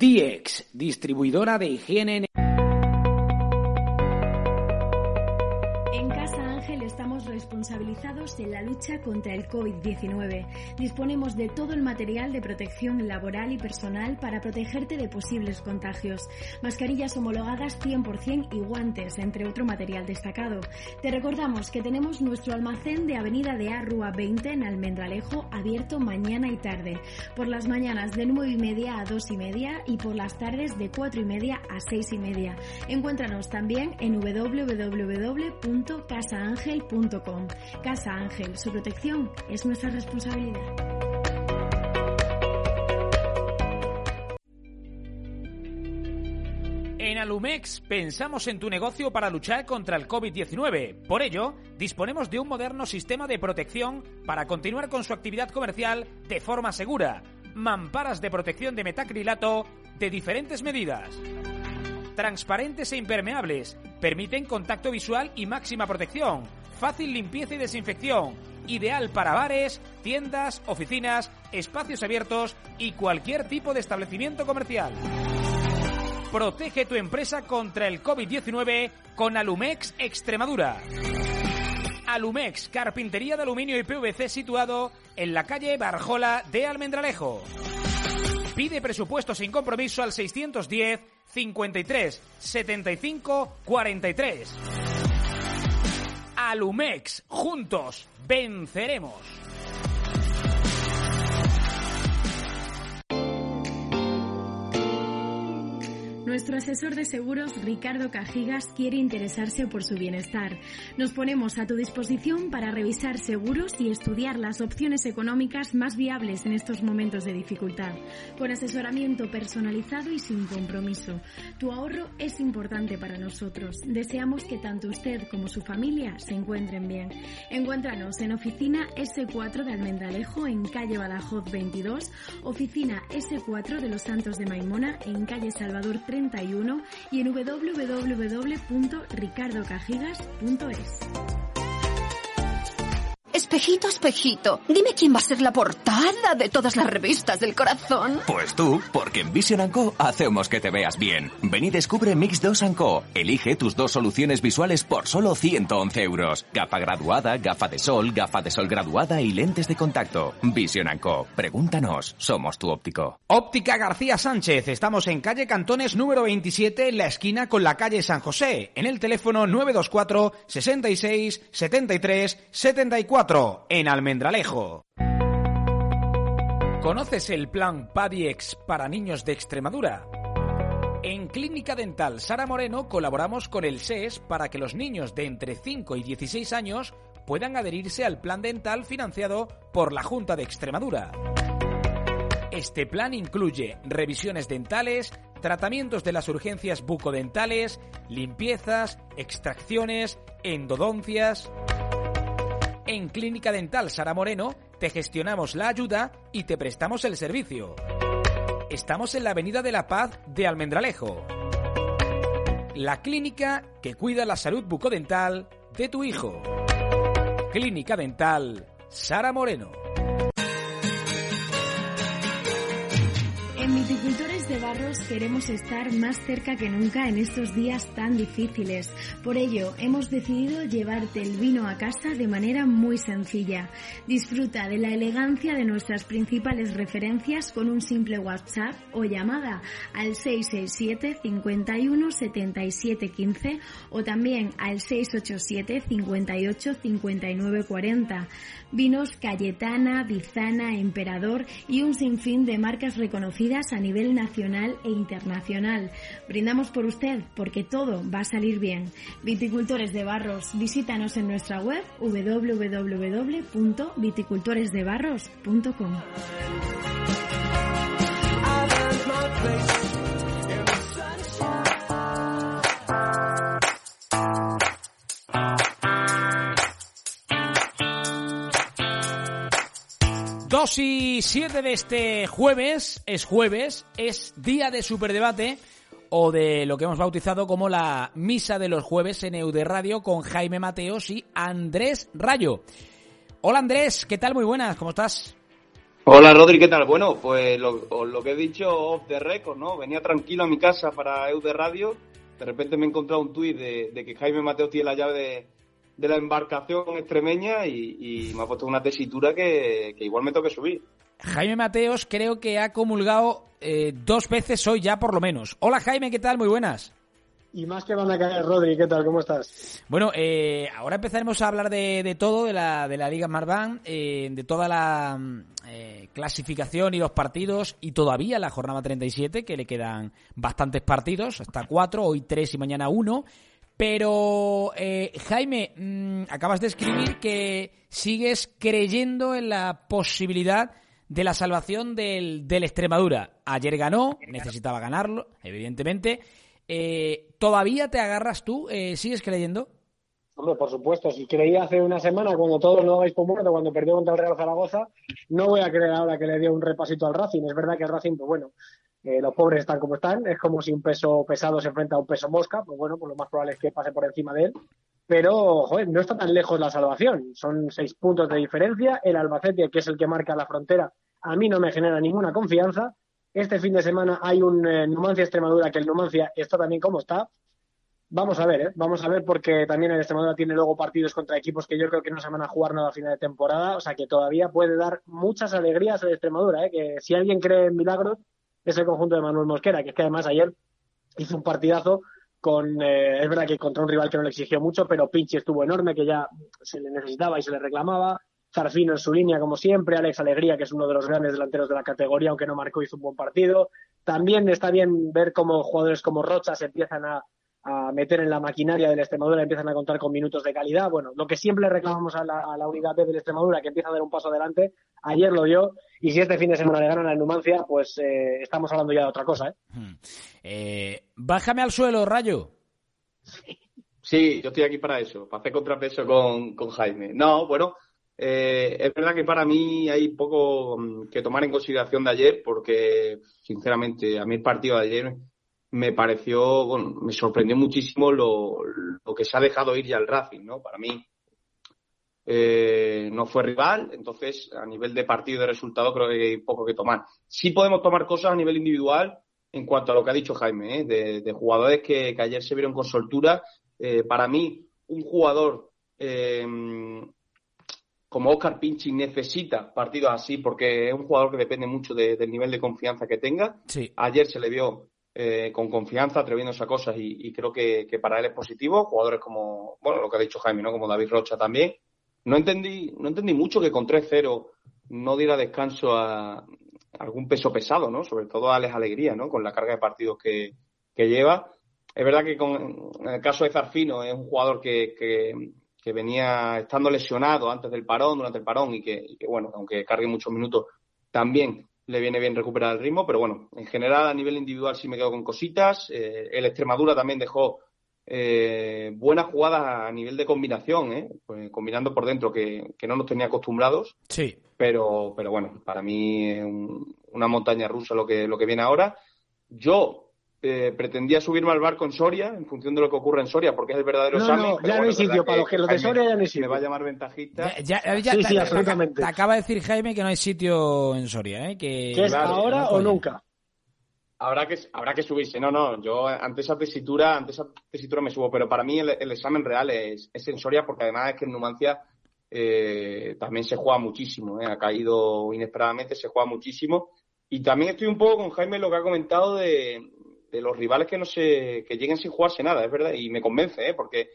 DX, distribuidora de higiene. Responsabilizados en la lucha contra el COVID-19. Disponemos de todo el material de protección laboral y personal para protegerte de posibles contagios. Mascarillas homologadas 100% y guantes, entre otro material destacado. Te recordamos que tenemos nuestro almacén de Avenida de Arrua 20 en Almendralejo abierto mañana y tarde. Por las mañanas de 9 y media a 2 y media y por las tardes de 4 y media a 6 y media. Encuéntranos también en www.casaangel.com. Casa Ángel, su protección es nuestra responsabilidad. En Alumex pensamos en tu negocio para luchar contra el COVID-19. Por ello, disponemos de un moderno sistema de protección para continuar con su actividad comercial de forma segura. Mamparas de protección de metacrilato de diferentes medidas. Transparentes e impermeables, permiten contacto visual y máxima protección. Fácil limpieza y desinfección. Ideal para bares, tiendas, oficinas, espacios abiertos y cualquier tipo de establecimiento comercial. Protege tu empresa contra el COVID-19 con Alumex Extremadura. Alumex, carpintería de aluminio y PVC situado en la calle Barjola de Almendralejo. Pide presupuesto sin compromiso al 610 53 75 43. Alumex, juntos venceremos. Nuestro asesor de seguros, Ricardo Cajigas, quiere interesarse por su bienestar. Nos ponemos a tu disposición para revisar seguros y estudiar las opciones económicas más viables en estos momentos de dificultad, con asesoramiento personalizado y sin compromiso. Tu ahorro es importante para nosotros. Deseamos que tanto usted como su familia se encuentren bien. Encuéntranos en oficina S4 de Almendralejo en calle Badajoz 22, oficina S4 de Los Santos de Maimona en calle Salvador 31 y en www.ricardocajigas.es. Espejito, espejito, dime quién va a ser la portada de todas las revistas del corazón. Pues tú, porque en Vision Co hacemos que te veas bien. Ven y descubre Mix 2 Co. Elige tus dos soluciones visuales por solo 111 euros. Gafa graduada, gafa de sol, gafa de sol graduada y lentes de contacto. Vision Co. Pregúntanos, somos tu óptico. Óptica García Sánchez. Estamos en calle Cantones número 27, en la esquina con la calle San José. En el teléfono 924 66 73 74 en Almendralejo. ¿Conoces el plan Padiex para niños de Extremadura? En Clínica Dental Sara Moreno colaboramos con el SES para que los niños de entre 5 y 16 años puedan adherirse al plan dental financiado por la Junta de Extremadura. Este plan incluye revisiones dentales, tratamientos de las urgencias bucodentales, limpiezas, extracciones, endodoncias. En Clínica Dental Sara Moreno te gestionamos la ayuda y te prestamos el servicio. Estamos en la Avenida de la Paz de Almendralejo. La clínica que cuida la salud bucodental de tu hijo. Clínica Dental Sara Moreno. En Barros queremos estar más cerca que nunca en estos días tan difíciles. Por ello, hemos decidido llevarte el vino a casa de manera muy sencilla. Disfruta de la elegancia de nuestras principales referencias con un simple WhatsApp o llamada al 667 51 77 15 o también al 687 58 59 40. Vinos Cayetana, Bizana, Emperador y un sinfín de marcas reconocidas a nivel nacional e internacional. Brindamos por usted porque todo va a salir bien. Viticultores de Barros, visítanos en nuestra web www.viticultoresdebarros.com. Dos y siete de este jueves, es jueves, es día de superdebate o de lo que hemos bautizado como la misa de los jueves en Eude Radio con Jaime Mateos y Andrés Rayo. Hola Andrés, ¿qué tal? Muy buenas, ¿cómo estás? Hola Rodri, ¿qué tal? Bueno, pues lo, lo que he dicho off the record, ¿no? Venía tranquilo a mi casa para Eude Radio, de repente me he encontrado un tuit de, de que Jaime Mateos tiene la llave de de la embarcación extremeña y, me ha puesto una tesitura que, igual me toque subir. Jaime Mateos creo que ha comulgado eh, dos veces hoy ya por lo menos. Hola Jaime, ¿qué tal? Muy buenas. Y más que van a caer, Rodri, ¿qué tal? ¿Cómo estás? Bueno, eh, ahora empezaremos a hablar de, todo, de la, de la Liga Marván, eh, de toda la clasificación y los partidos, y todavía la jornada 37, que le quedan bastantes partidos, hasta cuatro, hoy tres y mañana uno. Pero, eh, Jaime, mm, acabas de escribir que sigues creyendo en la posibilidad de la salvación del, del Extremadura. Ayer ganó, necesitaba ganarlo, evidentemente. Eh, ¿Todavía te agarras tú? Eh, ¿Sigues creyendo? Hombre, por supuesto. Si creía hace una semana, cuando todos lo dais por muerto, cuando perdió contra el Real Zaragoza, no voy a creer ahora que le dio un repasito al Racing. Es verdad que el Racing, pues bueno, eh, los pobres están como están, es como si un peso pesado se enfrenta a un peso mosca, pues bueno, pues lo más probable es que pase por encima de él. Pero, joder, no está tan lejos la salvación. Son seis puntos de diferencia. El Albacete, que es el que marca la frontera, a mí no me genera ninguna confianza. Este fin de semana hay un eh, Numancia Extremadura, que el Numancia está también como está. Vamos a ver, ¿eh? vamos a ver porque también el Extremadura tiene luego partidos contra equipos que yo creo que no se van a jugar nada a final de temporada, o sea que todavía puede dar muchas alegrías el Extremadura, ¿eh? que si alguien cree en milagros es el conjunto de Manuel Mosquera, que es que además ayer hizo un partidazo con, eh, es verdad que contra un rival que no le exigió mucho, pero Pinchi estuvo enorme, que ya se le necesitaba y se le reclamaba, Zarfino en su línea como siempre, Alex Alegría, que es uno de los grandes delanteros de la categoría, aunque no marcó, hizo un buen partido. También está bien ver cómo jugadores como Rocha se empiezan a, a meter en la maquinaria del Extremadura, empiezan a contar con minutos de calidad. Bueno, lo que siempre reclamamos a la, a la unidad B del Extremadura, que empieza a dar un paso adelante, ayer lo dio, y si este fin de semana le ganan a Numancia, pues eh, estamos hablando ya de otra cosa. ¿eh? Eh, bájame al suelo, Rayo. Sí, yo estoy aquí para eso, para hacer contrapeso con, con Jaime. No, bueno, eh, es verdad que para mí hay poco mm, que tomar en consideración de ayer, porque sinceramente a mí el partido de ayer me pareció, bueno, me sorprendió muchísimo lo, lo que se ha dejado ir ya el Racing, ¿no? Para mí eh, no fue rival, entonces a nivel de partido y de resultado creo que hay poco que tomar. Sí podemos tomar cosas a nivel individual en cuanto a lo que ha dicho Jaime, ¿eh? de, de, jugadores que, que, ayer se vieron con soltura. Eh, para mí, un jugador como Oscar Pinchi necesita partidos así porque es un jugador que depende mucho de, del nivel de confianza que tenga. Sí. Ayer se le vio eh, con confianza, atreviéndose a cosas y, creo que, para él es positivo. Jugadores como, bueno, lo que ha dicho Jaime, ¿no? Como David Rocha también. No entendí, no entendí mucho que con 3-0 no diera descanso a, algún peso pesado, ¿no? Sobre todo a Alex Alegría, ¿no? Con la carga de partidos que, que lleva. Es verdad que con, en el caso de Zarfino es un jugador que, que, venía estando lesionado antes del parón, durante el parón, y que, bueno, aunque cargue muchos minutos, también le viene bien recuperar el ritmo, pero bueno, en general a nivel individual sí me quedo con cositas. Eh, el Extremadura también dejó eh, buenas jugadas a nivel de combinación, ¿eh? pues, combinando por dentro, que, que, no nos tenía acostumbrados. Sí. Pero, pero bueno, para mí es un, una montaña rusa lo que, lo que viene ahora. Yo eh, pretendía subirme al barco en Soria, en función de lo que ocurre en Soria, porque es el verdadero no, examen. No, ya no hay sitio, para los que los de Soria ya no hay sitio. Me va a llamar ventajista. Ya, ya, ya, sí, sí, te, absolutamente. Te acaba de decir Jaime que no hay sitio en Soria, ¿eh? Que, ¿Que es claro, ahora o nunca? Habrá que, habrá que subirse. No, no, yo ante esa tesitura, ante esa tesitura me subo, pero para mí el, el examen real es, es, en Soria, porque además es que en Numancia eh, también se juega muchísimo, ¿eh? ha caído inesperadamente, se juega muchísimo. Y también estoy un poco con Jaime lo que ha comentado de, de los rivales que no se, que lleguen sin jugarse nada, es verdad, y me convence, ¿eh? porque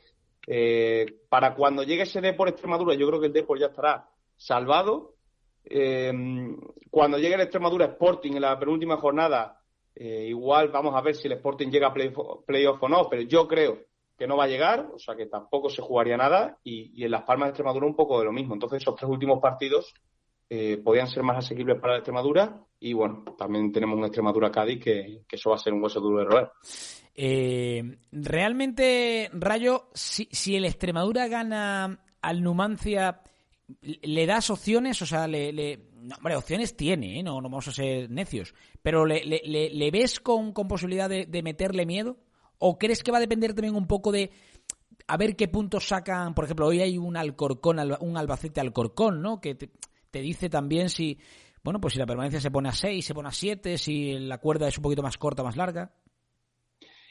eh, para cuando llegue ese Depor Extremadura, yo creo que el Depor ya estará salvado. Eh, cuando llegue el Extremadura Sporting en la penúltima jornada, eh, igual vamos a ver si el Sporting llega a playoff play o no, pero yo creo que no va a llegar, o sea que tampoco se jugaría nada, y, y en Las Palmas de Extremadura un poco de lo mismo. Entonces esos tres últimos partidos eh, podían ser más asequibles para la Extremadura y bueno, también tenemos un Extremadura Cádiz que, eso va a ser un hueso duro de roer. Eh, realmente, Rayo, si, si, el Extremadura gana al Numancia, ¿le das opciones? O sea, le, le... Hombre, opciones tiene, ¿eh? no, no vamos a ser necios, pero ¿le, le, ves con, con posibilidad de, de meterle miedo? ¿O crees que va a depender también un poco de a ver qué puntos sacan? Por ejemplo, hoy hay un Alcorcón, un Albacete Alcorcón, ¿no? Que te, te dice también si, bueno, pues si la permanencia se pone a 6, se pone a 7, si la cuerda es un poquito más corta, más larga.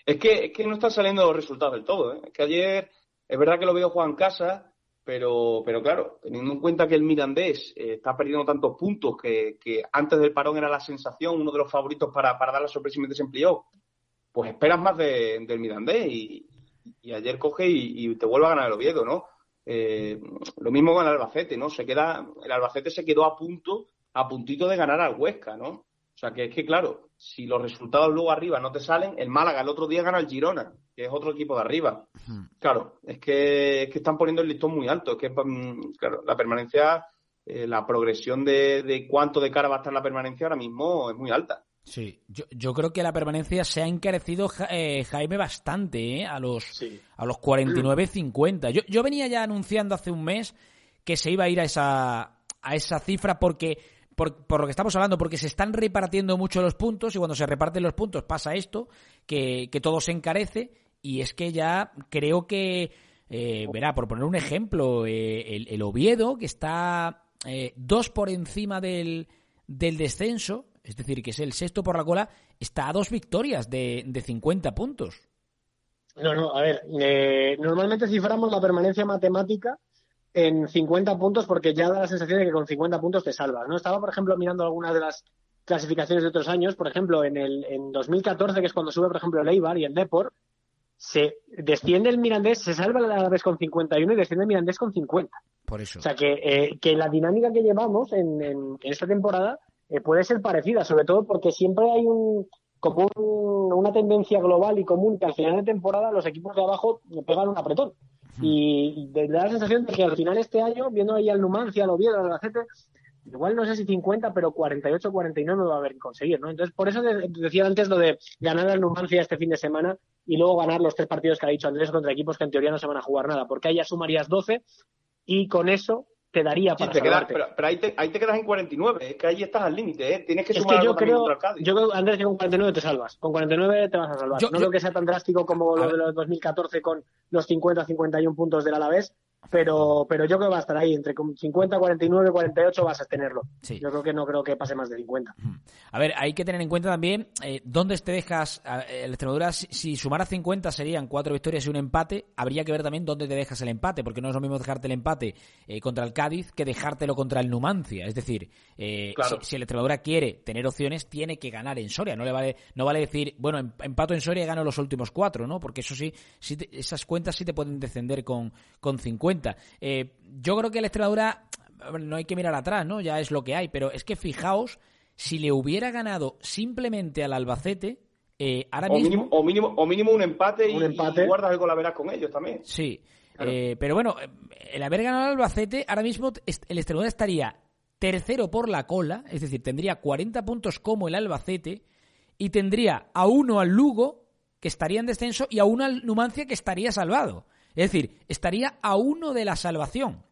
Es que, es que no están saliendo los resultados del todo. ¿eh? Es que ayer, es verdad que lo veo jugar en casa, pero, pero claro, teniendo en cuenta que el Mirandés eh, está perdiendo tantos puntos que, antes del parón era la sensación, uno de los favoritos para, para dar la sorpresa y meterse en playoff, pues esperas más de, del Mirandés y, y ayer coge y, y, te vuelve a ganar el Oviedo, ¿no? Eh, lo mismo con el Albacete, ¿no? Se queda, el Albacete se quedó a punto, a puntito de ganar al Huesca, ¿no? O sea que es que, claro, si los resultados luego arriba no te salen, el Málaga el otro día gana el Girona, que es otro equipo de arriba. Claro, es que, es que están poniendo el listón muy alto. Es que, claro, la permanencia, eh, la progresión de, de cuánto de cara va a estar la permanencia ahora mismo es muy alta. Sí, yo, yo creo que la permanencia se ha encarecido, eh, Jaime, bastante, ¿eh? A los, sí. a los 49-50. Yo, yo venía ya anunciando hace un mes que se iba a ir a esa, a esa cifra porque, por, por lo que estamos hablando, porque se están repartiendo mucho los puntos y cuando se reparten los puntos pasa esto, que, que todo se encarece y es que ya creo que, eh, verá, por poner un ejemplo, eh, el, el, Oviedo, que está eh, dos por encima del, del descenso, es decir, que es el sexto por la cola, está a dos victorias de, de 50 puntos. No, no, a ver, eh, normalmente ciframos la permanencia matemática en 50 puntos porque ya da la sensación de que con 50 puntos te salvas, ¿no? Estaba, por ejemplo, mirando algunas de las clasificaciones de otros años, por ejemplo, en el en 2014, que es cuando sube, por ejemplo, el Eibar y el Depor, se desciende el Mirandés, se salva el Alavés con 51 y desciende el Mirandés con 50. Por eso. O sea, que, eh, que la dinámica que llevamos en, en, en esta temporada eh, puede ser parecida, sobre todo porque siempre hay un como un- una tendencia global y común que al final de temporada los equipos de abajo pegan un apretón. Y da la sensación de que al final este año, viendo ahí al Numancia, al Oviedo, al Albacete, igual no sé si 50, pero 48, 49 no va a haber que conseguir, ¿no? Entonces, por eso de- decía antes lo de ganar al Numancia este fin de semana y luego ganar los tres partidos que ha dicho Andrés contra equipos que en teoría no se van a jugar nada, porque ahí ya sumarías 12 y con eso te daría Sí, para te quedas- pero, pero ahí, te, ahí te quedas en 49, es que ahí estás al límite, ¿eh? Tienes que Es sumar que yo creo, yo creo, Andrés, que con 49 te salvas. Con 49 te vas a salvar. Yo- no yo- creo que sea tan drástico como lo de los 2014 con los 50-51 puntos del Alavés, pero, pero yo creo que va a estar ahí. Entre con 50, 49, 48 vas a tenerlo. Sí. Yo creo que no creo que pase más de 50. A ver, hay que tener en cuenta también eh, dónde te dejas. El Extremadura, si, si sumara 50 serían cuatro victorias y un empate. Habría que ver también dónde te dejas el empate, porque no es lo mismo dejarte el empate eh, contra el Cádiz que dejártelo contra el Numancia. Es decir, eh, Claro. si, si el Extremadura quiere tener opciones, tiene que ganar en Soria. No le vale, no vale decir, bueno, em- empato en Soria y gano los últimos cuatro, ¿no? Porque eso sí, sí te- esas cuentas sí te pueden descender con, con 50. Eh, yo creo que el Extremadura no hay que mirar atrás, ¿no? Ya es lo que hay, pero es que fijaos, si le hubiera ganado simplemente al Albacete, eh, ahora o, mismo... mínimo, o, mínimo, o mínimo un empate, y, Un empate. y guardas el golaveras con ellos también. Sí, eh, pero bueno, eh, el haber ganado al Albacete, ahora mismo el Extremadura estaría tercero por la cola, es decir, tendría 40 puntos como el Albacete, y tendría a uno al Lugo, que estaría en descenso, y a uno al Numancia, que estaría salvado. Es decir, estaría a uno de la salvación.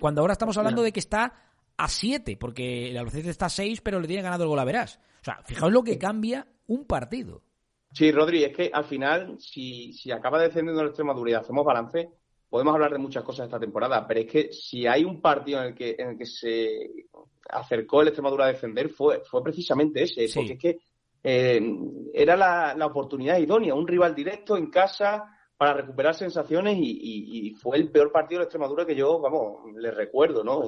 Cuando ahora estamos hablando de que está a 7, porque el Albacete está a 6, pero le tiene ganado el golaveras. O sea, fijaos lo que cambia un partido. Sí, Rodri, es que al final, si, si acaba descendiendo el Extremadura y hacemos balance, podemos hablar de muchas cosas esta temporada, pero es que si hay un partido en el que, en el que se acercó el Extremadura a defender, fue, fue precisamente ese, Sí. porque es que eh, era la, la oportunidad idónea, un rival directo en casa para recuperar sensaciones y, y- fue el peor partido de Extremadura que yo, vamos, le recuerdo, ¿no?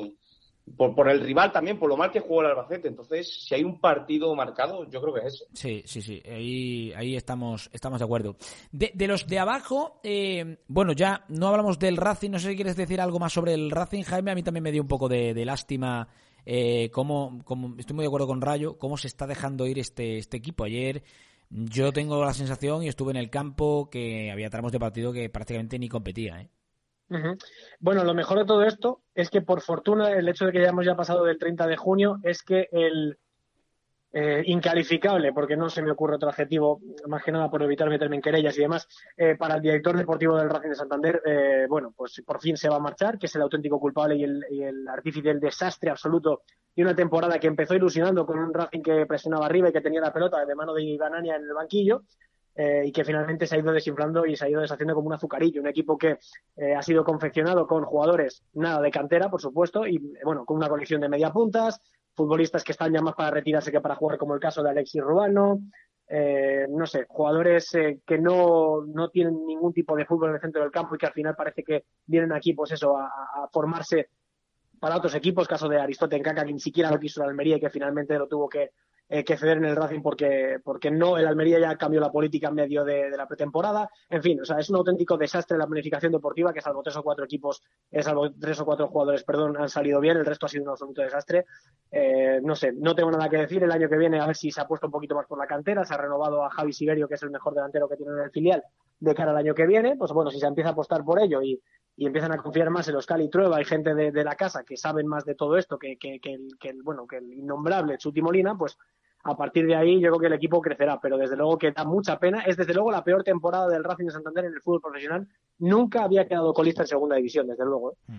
Por, por el rival también, por lo mal que jugó el Albacete. Entonces, si hay un partido marcado, yo creo que es ese. Sí, sí, sí, ahí, ahí estamos, estamos de acuerdo. De, los de abajo, eh, bueno, ya no hablamos del Racing, no sé si quieres decir algo más sobre el Racing, Jaime, a mí también me dio un poco de, de lástima, eh, cómo, cómo- estoy muy de acuerdo con Rayo, cómo se está dejando ir este, este equipo. Ayer yo tengo la sensación, y estuve en el campo, que había tramos de partido que prácticamente ni competía, ¿eh? Bueno, lo mejor de todo esto es que por fortuna el hecho de que ya hemos ya pasado del 30 de junio es que el eh, incalificable, porque no se me ocurre otro adjetivo, más que nada por evitar meterme en querellas y demás, eh, para el director deportivo del Racing de Santander, eh, bueno, pues por fin se va a marchar, que es el auténtico culpable y el, y el artífice del desastre absoluto de una temporada que empezó ilusionando con un Racing que presionaba arriba y que tenía la pelota de mano de Ibanania en el banquillo, eh, y que finalmente se ha ido desinflando y se ha ido deshaciendo como un azucarillo. Un equipo que eh, ha sido confeccionado con jugadores nada de cantera, por supuesto, y bueno, con una colección de media puntas, futbolistas que están ya más para retirarse que para jugar, como el caso de Alexis Rubano. eh, no sé, jugadores eh, que no, no tienen ningún tipo de fútbol en el centro del campo y que al final parece que vienen aquí, pues eso, a, formarse para otros equipos, caso de Aristóteles Caca, que ni siquiera lo quiso el Almería y que finalmente lo tuvo que, eh, que ceder en el Racing porque, porque no, el Almería ya cambió la política en medio de, la pretemporada. En fin, o sea, es un auténtico desastre la planificación deportiva, que salvo tres o cuatro equipos, eh, salvo tres o cuatro jugadores, perdón, han salido bien, el resto ha sido un absoluto desastre. Eh, no sé, no tengo nada que decir. El año que viene, a ver si se ha puesto un poquito más por la cantera, se ha renovado a Javi Siberio, que es el mejor delantero que tiene en el filial, de cara al año que viene. Pues bueno, si se empieza a apostar por ello y, y empiezan a confiar más en los Cali Trueba, hay gente de, de la casa que saben más de todo esto que, que, que el, que el, bueno, que el innombrable Chuti Molina, pues a partir de ahí yo creo que el equipo crecerá, pero desde luego que da mucha pena. Es desde luego la peor temporada del Racing de Santander en el fútbol profesional. Nunca había quedado colista en segunda división, desde luego. ¿eh?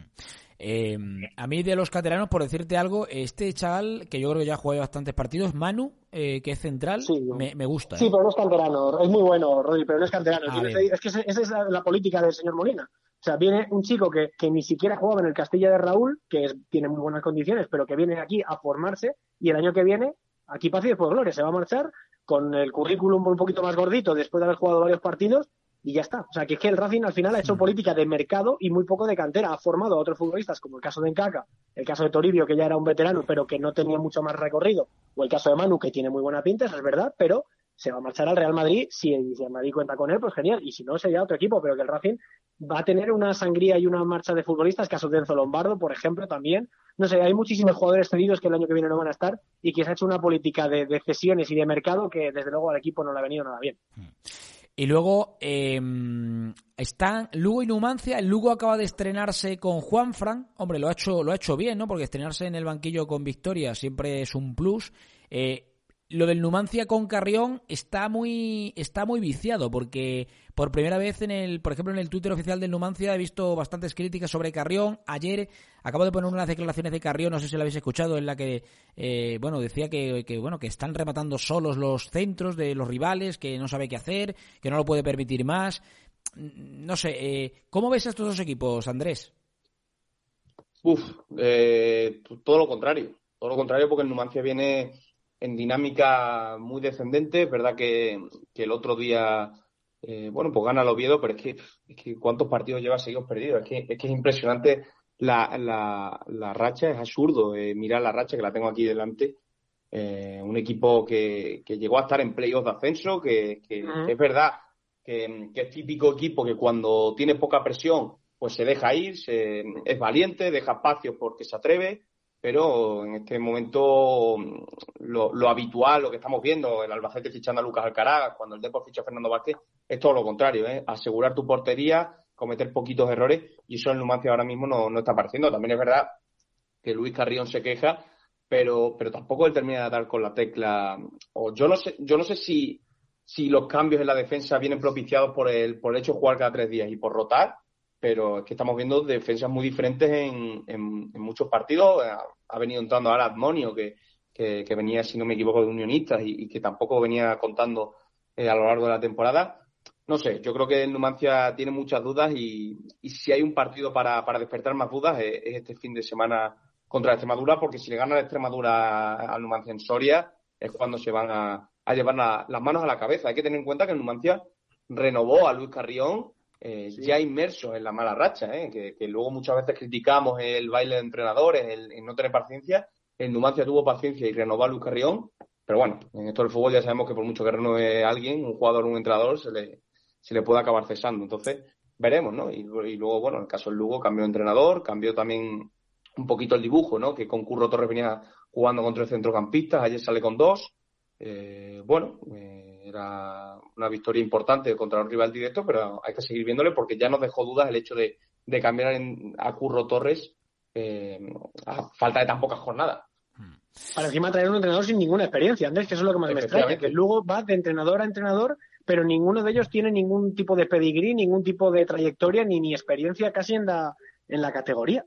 Eh, a mí de los catalanos, por decirte algo, este chaval, que yo creo que ya ha jugado bastantes partidos, Manu, eh, que es central, me, me gusta. Sí, ¿eh? pero no es canterano. Es muy bueno, Rodri, pero no es canterano. A Tienes ver. ahí- Es que esa esa es la, la política del señor Molina. O sea, viene un chico que, que ni siquiera jugaba en el Castilla de Raúl, que es- tiene muy buenas condiciones, pero que viene aquí a formarse y el año que viene, aquí después gloria, se va a marchar con el currículum un poquito más gordito después de haber jugado varios partidos y ya está. O sea, que es que el Racing al final ha hecho política de mercado y muy poco de cantera. Ha formado a otros futbolistas, como el caso de Encaca, el caso de Toribio, que ya era un veterano, pero que no tenía mucho más recorrido, o el caso de Manu, que tiene muy buena pinta, eso es verdad, pero se va a marchar al Real Madrid. Si el, si el Madrid cuenta con él, pues genial. Y si no, sería otro equipo, pero que el Racing va a tener una sangría y una marcha de futbolistas, caso de Enzo Lombardo, por ejemplo, también. No sé, hay muchísimos jugadores cedidos que el año que viene no van a estar y que se ha hecho una política de, cesiones y de mercado que desde luego al equipo no le ha venido nada bien. Y luego eh, están Lugo y Numancia. El Lugo acaba de estrenarse con Juan Fran. Hombre, lo ha hecho, lo ha hecho bien, ¿no? Porque estrenarse en el banquillo con victoria siempre es un plus. Eh, lo del Numancia con Carrión está muy está muy viciado porque por primera vez en el por ejemplo en el Twitter oficial del Numancia he visto bastantes críticas sobre Carrión. Ayer acabo de poner unas declaraciones de Carrión no sé si lo habéis escuchado en la que eh, bueno decía que, que, bueno que están rematando solos los centros de los rivales que no sabe qué hacer que no lo puede permitir más. No sé eh, cómo ves a estos dos equipos Andrés Uf, eh, todo lo contrario todo lo contrario porque el Numancia viene en dinámica muy descendente. Es verdad que, que el otro día, eh, bueno, pues gana el Oviedo, pero es que, es que ¿cuántos partidos lleva seguidos perdidos? Es que es, que es impresionante la, la, la, racha, es absurdo eh, mirar la racha que la tengo aquí delante. Eh, un equipo que, que, llegó a estar en playoff de ascenso, que, que, uh -huh. que es verdad que, es típico equipo que cuando tiene poca presión, pues se deja ir, se, es valiente, deja espacio porque se atreve, pero en este momento lo, lo, habitual, lo que estamos viendo, el Albacete fichando a Lucas Alcaraz, cuando el Depor ficha a Fernando Vázquez, es todo lo contrario, ¿eh? asegurar tu portería, cometer poquitos errores, y eso en Numancia ahora mismo no, no está apareciendo. También es verdad que Luis Carrión se queja, pero, pero tampoco él termina de dar con la tecla. O yo no sé, yo no sé si, si los cambios en la defensa vienen propiciados por el, por el hecho de jugar cada tres días y por rotar, pero es que estamos viendo defensas muy diferentes en, en, muchos partidos. Ha, venido entrando ahora Admonio, que, que, venía, si no me equivoco, de Unionistas y, y que tampoco venía contando eh, a lo largo de la temporada. No sé, yo creo que el Numancia tiene muchas dudas y, y si hay un partido para, para despertar más dudas es, es, este fin de semana contra Extremadura, porque si le gana la Extremadura al Numancia en Soria es cuando se van a, a llevar la, las manos a la cabeza. Hay que tener en cuenta que el Numancia renovó a Luis Carrión eh, sí. ya inmerso en la mala racha, ¿eh? que, que, luego muchas veces criticamos el baile de entrenadores, el, el, no tener paciencia. El Numancia tuvo paciencia y renovó a Luis Carrión, pero bueno, en esto del fútbol ya sabemos que por mucho que renueve alguien, un jugador un entrenador, se le, se le puede acabar cesando. Entonces, veremos, ¿no? Y, y, luego, bueno, en el caso del Lugo cambió de entrenador, cambió también un poquito el dibujo, ¿no? Que con Curro Torres venía jugando contra el centrocampista, ayer sale con dos. Eh, bueno, eh, era una victoria importante contra un rival directo, pero hay que seguir viéndole porque ya nos dejó dudas el hecho de, de cambiar en, a Curro Torres eh, a falta de tan pocas jornadas. Para encima traer un entrenador sin ninguna experiencia, Andrés, que eso es lo que más me extraña, que luego va de entrenador a entrenador, pero ninguno de ellos tiene ningún tipo de pedigrí, ningún tipo de trayectoria, ni, ni experiencia casi en la, en la categoría.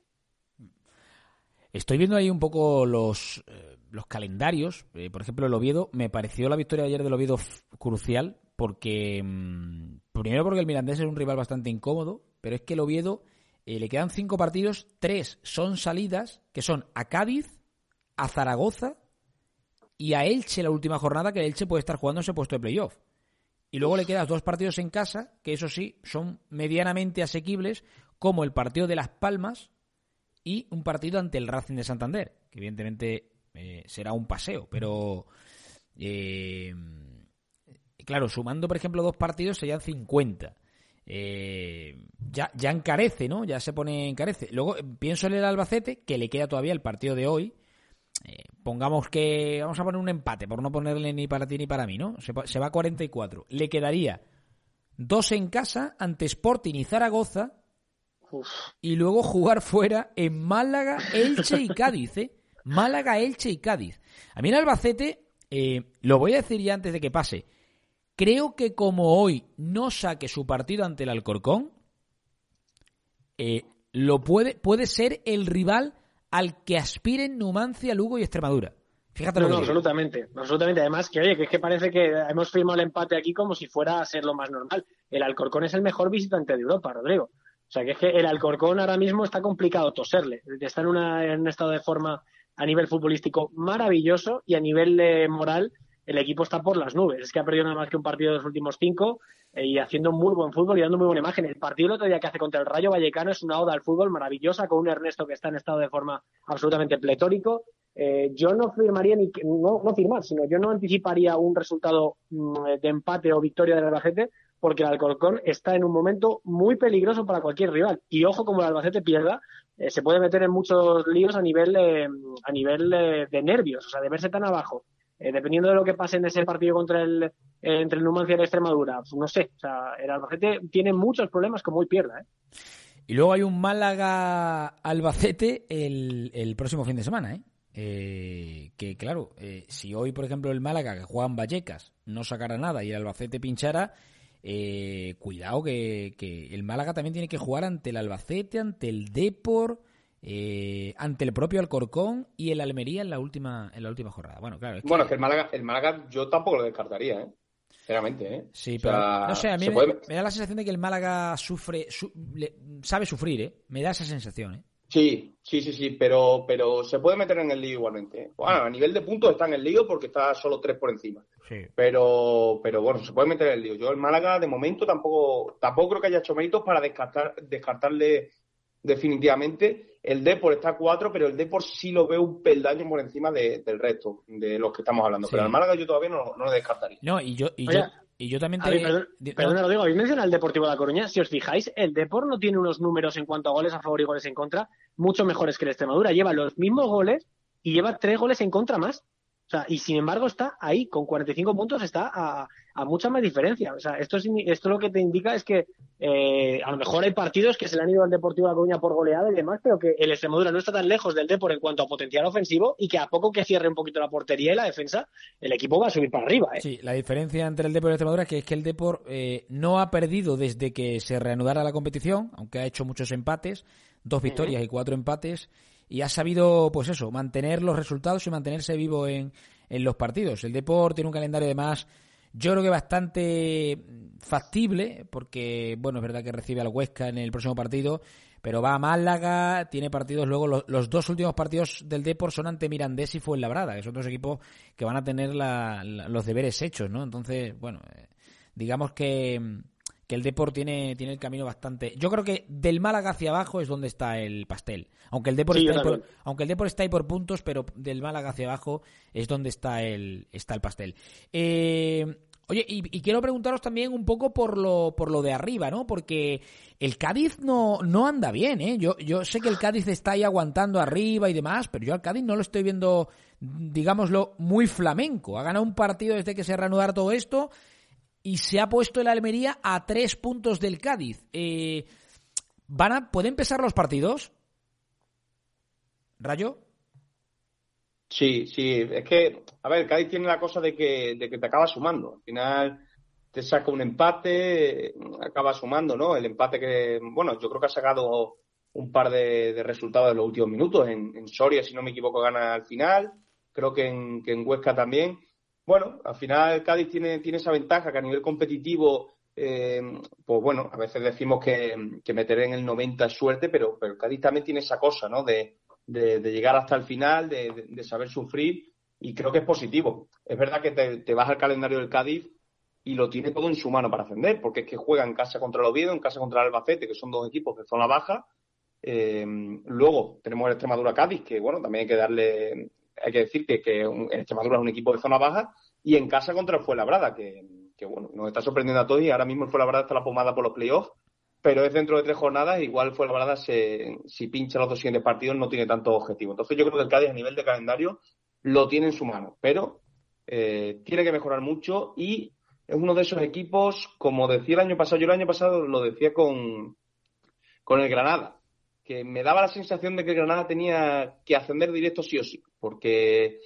Estoy viendo ahí un poco los, eh, los calendarios. Eh, por ejemplo, el Oviedo, me pareció la victoria de ayer del Oviedo crucial porque, mmm, primero porque el Mirandés es un rival bastante incómodo, pero es que el Oviedo eh, le quedan cinco partidos, tres son salidas, que son a Cádiz, a Zaragoza y a Elche la última jornada, que Elche puede estar jugando ese puesto de playoff. Y luego le quedan dos partidos en casa, que eso sí, son medianamente asequibles, como el partido de Las Palmas, y un partido ante el Racing de Santander, que evidentemente eh, será un paseo, pero eh, claro, sumando por ejemplo dos partidos serían 50. Eh, ya, ya encarece, ¿no? Ya se pone encarece. Luego pienso en el Albacete, que le queda todavía el partido de hoy. Eh, pongamos que vamos a poner un empate, por no ponerle ni para ti ni para mí, ¿no? Se, se va a 44. Le quedaría dos en casa ante Sporting y Zaragoza Uf. y luego jugar fuera en Málaga, Elche y Cádiz, ¿eh? Málaga, Elche y Cádiz. A mí en Albacete, eh, lo voy a decir ya antes de que pase, creo que como hoy no saque su partido ante el Alcorcón, eh, lo puede, puede ser el rival al que aspiren Numancia, Lugo y Extremadura. Fíjate no, lo no, que absolutamente, absolutamente. Además, que oye, que es que parece que hemos firmado el empate aquí como si fuera a ser lo más normal. El Alcorcón es el mejor visitante de Europa, Rodrigo. O sea, que es que el Alcorcón ahora mismo está complicado toserle. Está en, una, un estado de forma a nivel futbolístico maravilloso y a nivel eh, moral el equipo está por las nubes. Es que ha perdido nada más que un partido de los últimos cinco eh, y haciendo muy buen fútbol y dando muy buena imagen. El partido el otro día que hace contra el Rayo Vallecano es una oda al fútbol maravillosa con un Ernesto que está en estado de forma absolutamente pletórico. Eh, yo no firmaría ni no, no firmar, sino yo no anticiparía un resultado mm, de empate o victoria del Albacete porque el Alcorcón está en un momento muy peligroso para cualquier rival. Y ojo, como el Albacete pierda, eh, se puede meter en muchos líos a nivel, eh, a nivel eh, de nervios, o sea, de verse tan abajo. Eh, dependiendo de lo que pase en ese partido contra el, eh, entre el Numancia y la Extremadura, pues no sé, o sea, el Albacete tiene muchos problemas como hoy pierda. ¿eh? Y luego hay un Málaga-Albacete el, el próximo fin de semana, ¿eh? Eh, que claro, si hoy, por ejemplo, el Málaga, que juega en Vallecas, no sacara nada y el Albacete pinchara, eh, cuidado que, que el Málaga también tiene que jugar ante el Albacete, ante el Depor, eh, ante el propio Alcorcón y el Almería en la última en la última jornada. Bueno, claro, es que- Bueno, es que el Málaga, el Málaga yo tampoco lo descartaría, ¿eh? Sinceramente, ¿eh? Sí, O pero sea, no sé, a mí me, puede- me da la sensación de que el Málaga sufre, su- le- sabe sufrir, ¿eh? Me da esa sensación, ¿eh? Sí, sí, sí, sí, pero, pero se puede meter en el lío igualmente. Bueno, a nivel de puntos está en el lío porque está solo tres por encima. Sí. Pero, pero bueno, se puede meter en el lío. Yo el Málaga de momento tampoco, tampoco creo que haya hecho méritos para descartar, descartarle definitivamente. El Depor está a cuatro, pero el Depor sí lo veo un peldaño por encima de- del resto de los que estamos hablando. Sí. Pero al Málaga yo todavía no, no lo descartaría. No, y yo, y Oye, yo, y yo también te... ver, perdón, no, lo digo, habéis mencionado el Deportivo de La Coruña. Si os fijáis, el Depor no tiene unos números en cuanto a goles a favor y goles en contra mucho mejores que el Extremadura. Lleva los mismos goles y lleva tres goles en contra más. O sea, y sin embargo está ahí, con 45 puntos, está a, a mucha más diferencia. O sea, esto, es- esto lo que te indica es que eh, a lo mejor hay partidos que se le han ido al Deportivo de La Coruña por goleada y demás, pero que el Extremadura no está tan lejos del Depor en cuanto a potencial ofensivo y que a poco que cierre un poquito la portería y la defensa, el equipo va a subir para arriba. ¿eh? Sí, la diferencia entre el Depor y el Extremadura es que, es que el Depor eh, no ha perdido desde que se reanudara la competición, aunque ha hecho muchos empates, dos victorias y cuatro empates, y ha sabido, pues eso, mantener los resultados y mantenerse vivo en, en los partidos. El Depor tiene un calendario además, yo creo que bastante factible, porque, bueno, es verdad que recibe al Huesca en el próximo partido, pero va a Málaga, tiene partidos luego, los, dos últimos partidos del Depor son ante Mirandés y Fuenlabrada, que son dos equipos que van a tener los deberes hechos, ¿no? Entonces, bueno, eh, digamos que, que el Depor tiene, tiene el camino bastante... Yo creo que del Málaga hacia abajo es donde está el pastel. Aunque el Depor, Sí, está, ahí por, aunque el Depor está ahí por puntos, pero del Málaga hacia abajo es donde está el, está el pastel. Eh, oye, y, y quiero preguntaros también un poco por lo, por lo de arriba, ¿no? Porque el Cádiz no, no anda bien, ¿eh? Yo, yo sé que el Cádiz está ahí aguantando arriba y demás, pero yo al Cádiz no lo estoy viendo, digámoslo, muy flamenco. Ha ganado un partido desde que se reanudara todo esto y se ha puesto el Almería a tres puntos del Cádiz. Eh, ¿van a, ¿Pueden empezar los partidos? ¿Rayo? Sí, sí, es que, a ver, Cádiz tiene la cosa de que, de que te acaba sumando. Al final te saca un empate, acaba sumando, ¿no? El empate que, bueno, yo creo que ha sacado un par de, de resultados en los últimos minutos. En, en Soria, si no me equivoco, gana al final. Creo que en, que en Huesca también. Bueno, al final Cádiz tiene, tiene esa ventaja que a nivel competitivo, eh, pues bueno, a veces decimos que, que meter en el 90 es suerte, pero, pero Cádiz también tiene esa cosa, ¿no? De, de, de llegar hasta el final, de, de- saber sufrir, y creo que es positivo. Es verdad que te, te vas al calendario del Cádiz y lo tiene todo en su mano para ascender, porque es que juega en casa contra el Oviedo, en casa contra el Albacete, que son dos equipos de zona baja. Eh, luego tenemos el Extremadura Cádiz, que bueno, también hay que darle, hay que decir que, que el Extremadura es un equipo de zona baja, y en casa contra el Fuenlabrada, que, que bueno, nos está sorprendiendo a todos y ahora mismo el Fuenlabrada está la pomada por los playoffs, pero es dentro de tres jornadas, igual Fuenlabrada se, si pincha los dos siguientes partidos no tiene tanto objetivo. Entonces yo creo que el Cádiz a nivel de calendario lo tiene en su mano, pero eh, tiene que mejorar mucho y es uno de esos equipos, como decía el año pasado, yo el año pasado lo decía con, con el Granada, que me daba la sensación de que el Granada tenía que ascender directo sí o sí, porque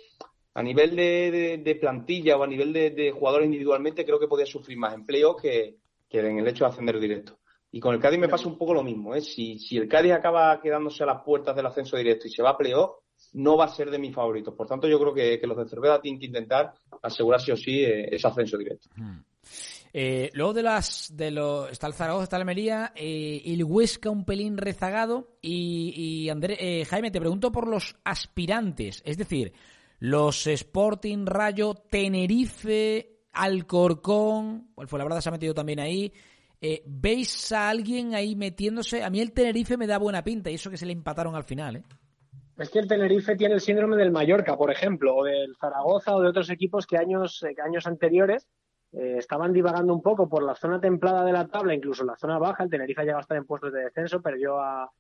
a nivel de, de- de plantilla o a nivel de, de jugadores individualmente creo que podía sufrir más empleo que, que en el hecho de ascender directo. Y con el Cádiz me pasa un poco lo mismo, ¿eh? Si, si el Cádiz acaba quedándose a las puertas del ascenso directo y se va a playoff, no va a ser de mis favoritos. Por tanto, yo creo que, que los de Cervera tienen que intentar asegurar sí o sí eh, ese ascenso directo. Eh, luego de las de los está el Zaragoza, está el Almería, eh, el Huesca un pelín rezagado y, y André, eh, Jaime te pregunto por los aspirantes, es decir, los Sporting, Rayo, Tenerife, Alcorcón, el Fuenlabrada se ha metido también ahí. Eh, ¿Veis a alguien ahí metiéndose? A mí el Tenerife me da buena pinta y eso que se le empataron al final, ¿eh? Es que el Tenerife tiene el síndrome del Mallorca, por ejemplo, o del Zaragoza o de otros equipos que años, eh, que años anteriores eh, estaban divagando un poco por la zona templada de la tabla, incluso la zona baja. El Tenerife llegado a estar en puestos de descenso, perdió a,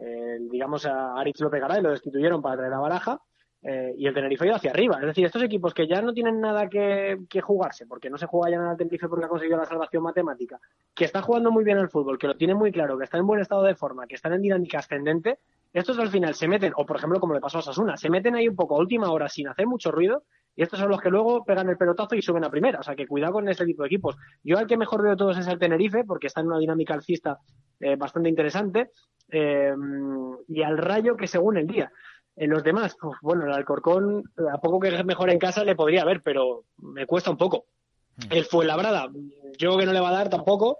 eh, digamos, a Aritz López Garay, lo destituyeron para traer a Baraja. Eh, y el Tenerife ha ido hacia arriba. Es decir, estos equipos que ya no tienen nada que, que jugarse, porque no se juega ya nada al Tenerife porque ha conseguido la salvación matemática, que está jugando muy bien al fútbol, que lo tiene muy claro, que está en buen estado de forma, que están en dinámica ascendente, estos al final se meten, o por ejemplo como le pasó a Sasuna, se meten ahí un poco a última hora sin hacer mucho ruido, y estos son los que luego pegan el pelotazo y suben a primera. O sea que cuidado con este tipo de equipos. Yo al que mejor veo todos es el Tenerife, porque está en una dinámica alcista eh, bastante interesante, eh, y al Rayo que según el día. En los demás, uf, bueno, el Alcorcón, a poco que es mejor en casa le podría ver, pero me cuesta un poco. El Fuenlabrada, yo creo que no le va a dar tampoco.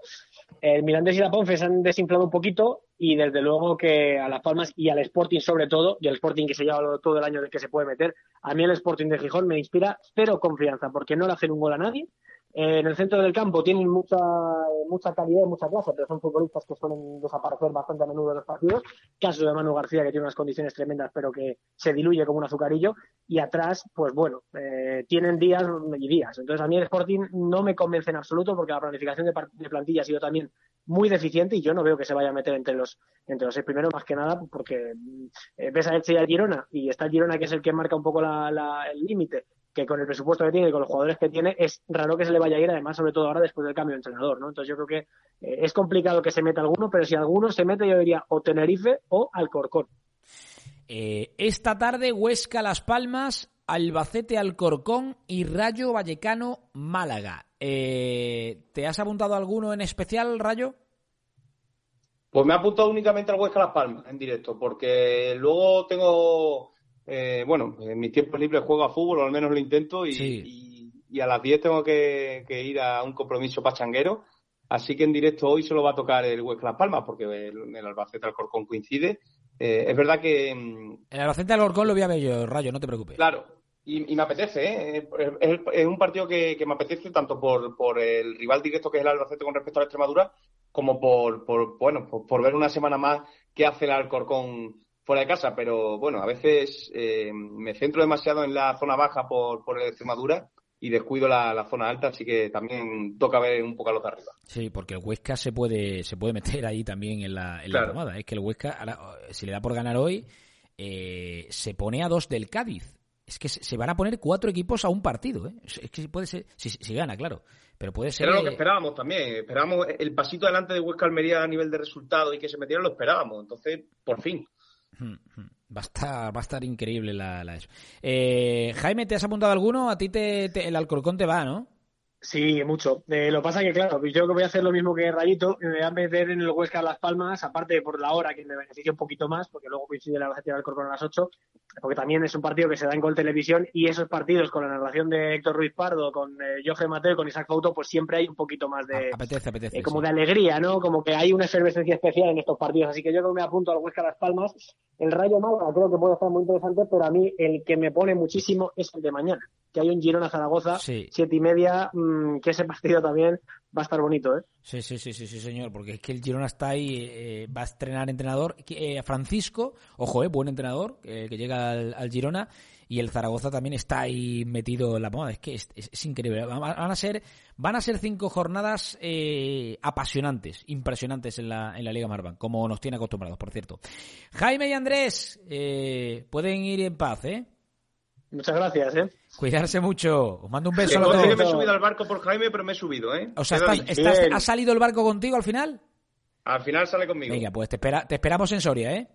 El Mirandés y la Ponfe se han desinflado un poquito y desde luego que a Las Palmas y al Sporting sobre todo, y al Sporting que se lleva todo el año de que se puede meter, a mí el Sporting de Gijón me inspira cero confianza porque no le hacen un gol a nadie. Eh, en el centro del campo tienen mucha, mucha calidad y mucha clase, pero son futbolistas que suelen desaparecer bastante a menudo de los partidos. Caso de Manu García, que tiene unas condiciones tremendas, pero que se diluye como un azucarillo. Y atrás, pues bueno, eh, tienen días y días. Entonces, a mí el Sporting no me convence en absoluto porque la planificación de, de plantilla ha sido también muy deficiente y yo no veo que se vaya a meter entre los entre los seis primeros, más que nada porque eh, ves a Elche y al Girona y está el Girona que es el que marca un poco la- el límite que con el presupuesto que tiene y con los jugadores que tiene es raro que se le vaya a ir, además, sobre todo ahora después del cambio de entrenador, ¿no? Entonces yo creo que eh, es complicado que se meta alguno, pero si alguno se mete, yo diría o Tenerife o Alcorcón. Eh, esta tarde Huesca Las Palmas, Albacete Alcorcón y Rayo Vallecano Málaga. Eh, ¿Te has apuntado alguno en especial, Rayo? Pues me ha apuntado únicamente al Huesca Las Palmas en directo, porque luego tengo, eh, bueno, en mis tiempos libres juego a fútbol, o al menos lo intento, y, y- y a las 10 tengo que, que ir a un compromiso pachanguero. Así que en directo hoy solo va a tocar el Huesca Las Palmas, porque el, el Albacete Alcorcón coincide. Eh, es verdad que, mm, El Albacete Alcorcón lo voy a ver yo, Rayo, no te preocupes. Claro, y, y me apetece, ¿eh? Es, es- es un partido que, que me apetece tanto por, por el rival directo que es el Albacete con respecto a la Extremadura, como por, por bueno, por, por ver una semana más qué hace el Alcorcón fuera de casa. Pero bueno, a veces eh, me centro demasiado en la zona baja por, por el Extremadura y descuido la, la zona alta, así que también toca ver un poco a los de arriba. Sí, porque el Huesca se puede, se puede meter ahí también en la, en la tomada. Es que el Huesca, ahora, si le da por ganar hoy, eh, se pone a dos del Cádiz. Es que se van a poner cuatro equipos a un partido. ¿eh? Es que puede ser, si, si gana, claro. Pero puede ser. Era lo que esperábamos también. Esperábamos el pasito adelante de Huesca Almería a nivel de resultado y que se metieran, lo esperábamos. Entonces, por fin. Va a estar, va a estar increíble la, la eso. Eh, Jaime, ¿te has apuntado alguno? A ti te, te- el Alcorcón te va, ¿no? Sí, mucho. Eh, lo pasa que, claro, yo que voy a hacer lo mismo que Rayito, me voy a meter en el Huesca Las Palmas, aparte por la hora que me beneficia un poquito más, porque luego coincide la Albacete y el Alcorcón a las 8, porque también es un partido que se da en Gol Televisión y esos partidos con la narración de Héctor Ruiz Pardo, con eh, Jorge Mateo con Isaac Fauto, pues siempre hay un poquito más de, Apetece, apetece. eh, como sí. de alegría, ¿no? Como que hay una efervescencia especial en estos partidos. Así que yo creo que me apunto al Huesca Las Palmas. El Rayo Málaga creo que puede estar muy interesante, pero a mí el que me pone muchísimo es el de mañana, que hay un Girona Zaragoza, Sí. siete y media, mm, que ese partido también va a estar bonito, ¿eh? Sí, sí, sí, sí, sí, señor, porque es que el Girona está ahí, eh, va a estrenar entrenador. eh, Francisco, ojo, eh, buen entrenador, eh, que llega al, Girona, y el Zaragoza también está ahí metido en la moda. Es que es, es- increíble. Van van a ser, van a ser cinco jornadas eh, apasionantes, impresionantes en la, en la Liga Marban, como nos tiene acostumbrados, por cierto. Jaime y Andrés, eh, pueden ir en paz, ¿eh? Muchas gracias, ¿eh? Cuidarse mucho. Os mando un beso Que a que me he subido al barco por Jaime, pero me he subido, ¿eh? O sea, estás- estás- ¿ha salido el barco contigo al final? Al final sale conmigo. Venga, pues te, espera, te esperamos en Soria, ¿eh?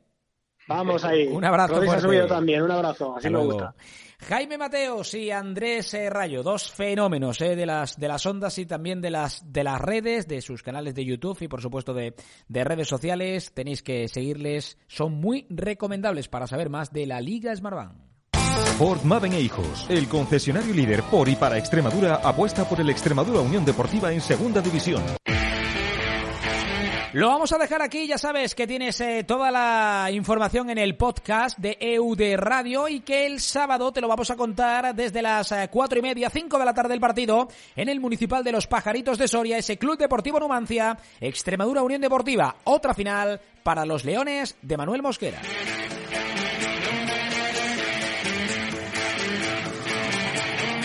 Vamos ahí. Un abrazo Rodri se ha fuerte. subido también, un abrazo, así Hasta me luego. gusta. Jaime Mateos y Andrés Rayo, dos fenómenos eh, de las de las ondas y también de las de las redes, de sus canales de YouTube y por supuesto de, de redes sociales. Tenéis que seguirles, son muy recomendables para saber más de la Liga Smartbank. Ford Maven e Hijos, el concesionario líder por y para Extremadura, apuesta por el Extremadura Unión Deportiva en Segunda División. Lo vamos a dejar aquí, ya sabes que tienes eh, toda la información en el podcast de EUD Radio y que el sábado te lo vamos a contar desde las eh, cuatro y media, cinco de la tarde del partido en el Municipal de los Pajaritos de Soria, ese Club Deportivo Numancia, Extremadura Unión Deportiva, otra final para los Leones de Manuel Mosquera.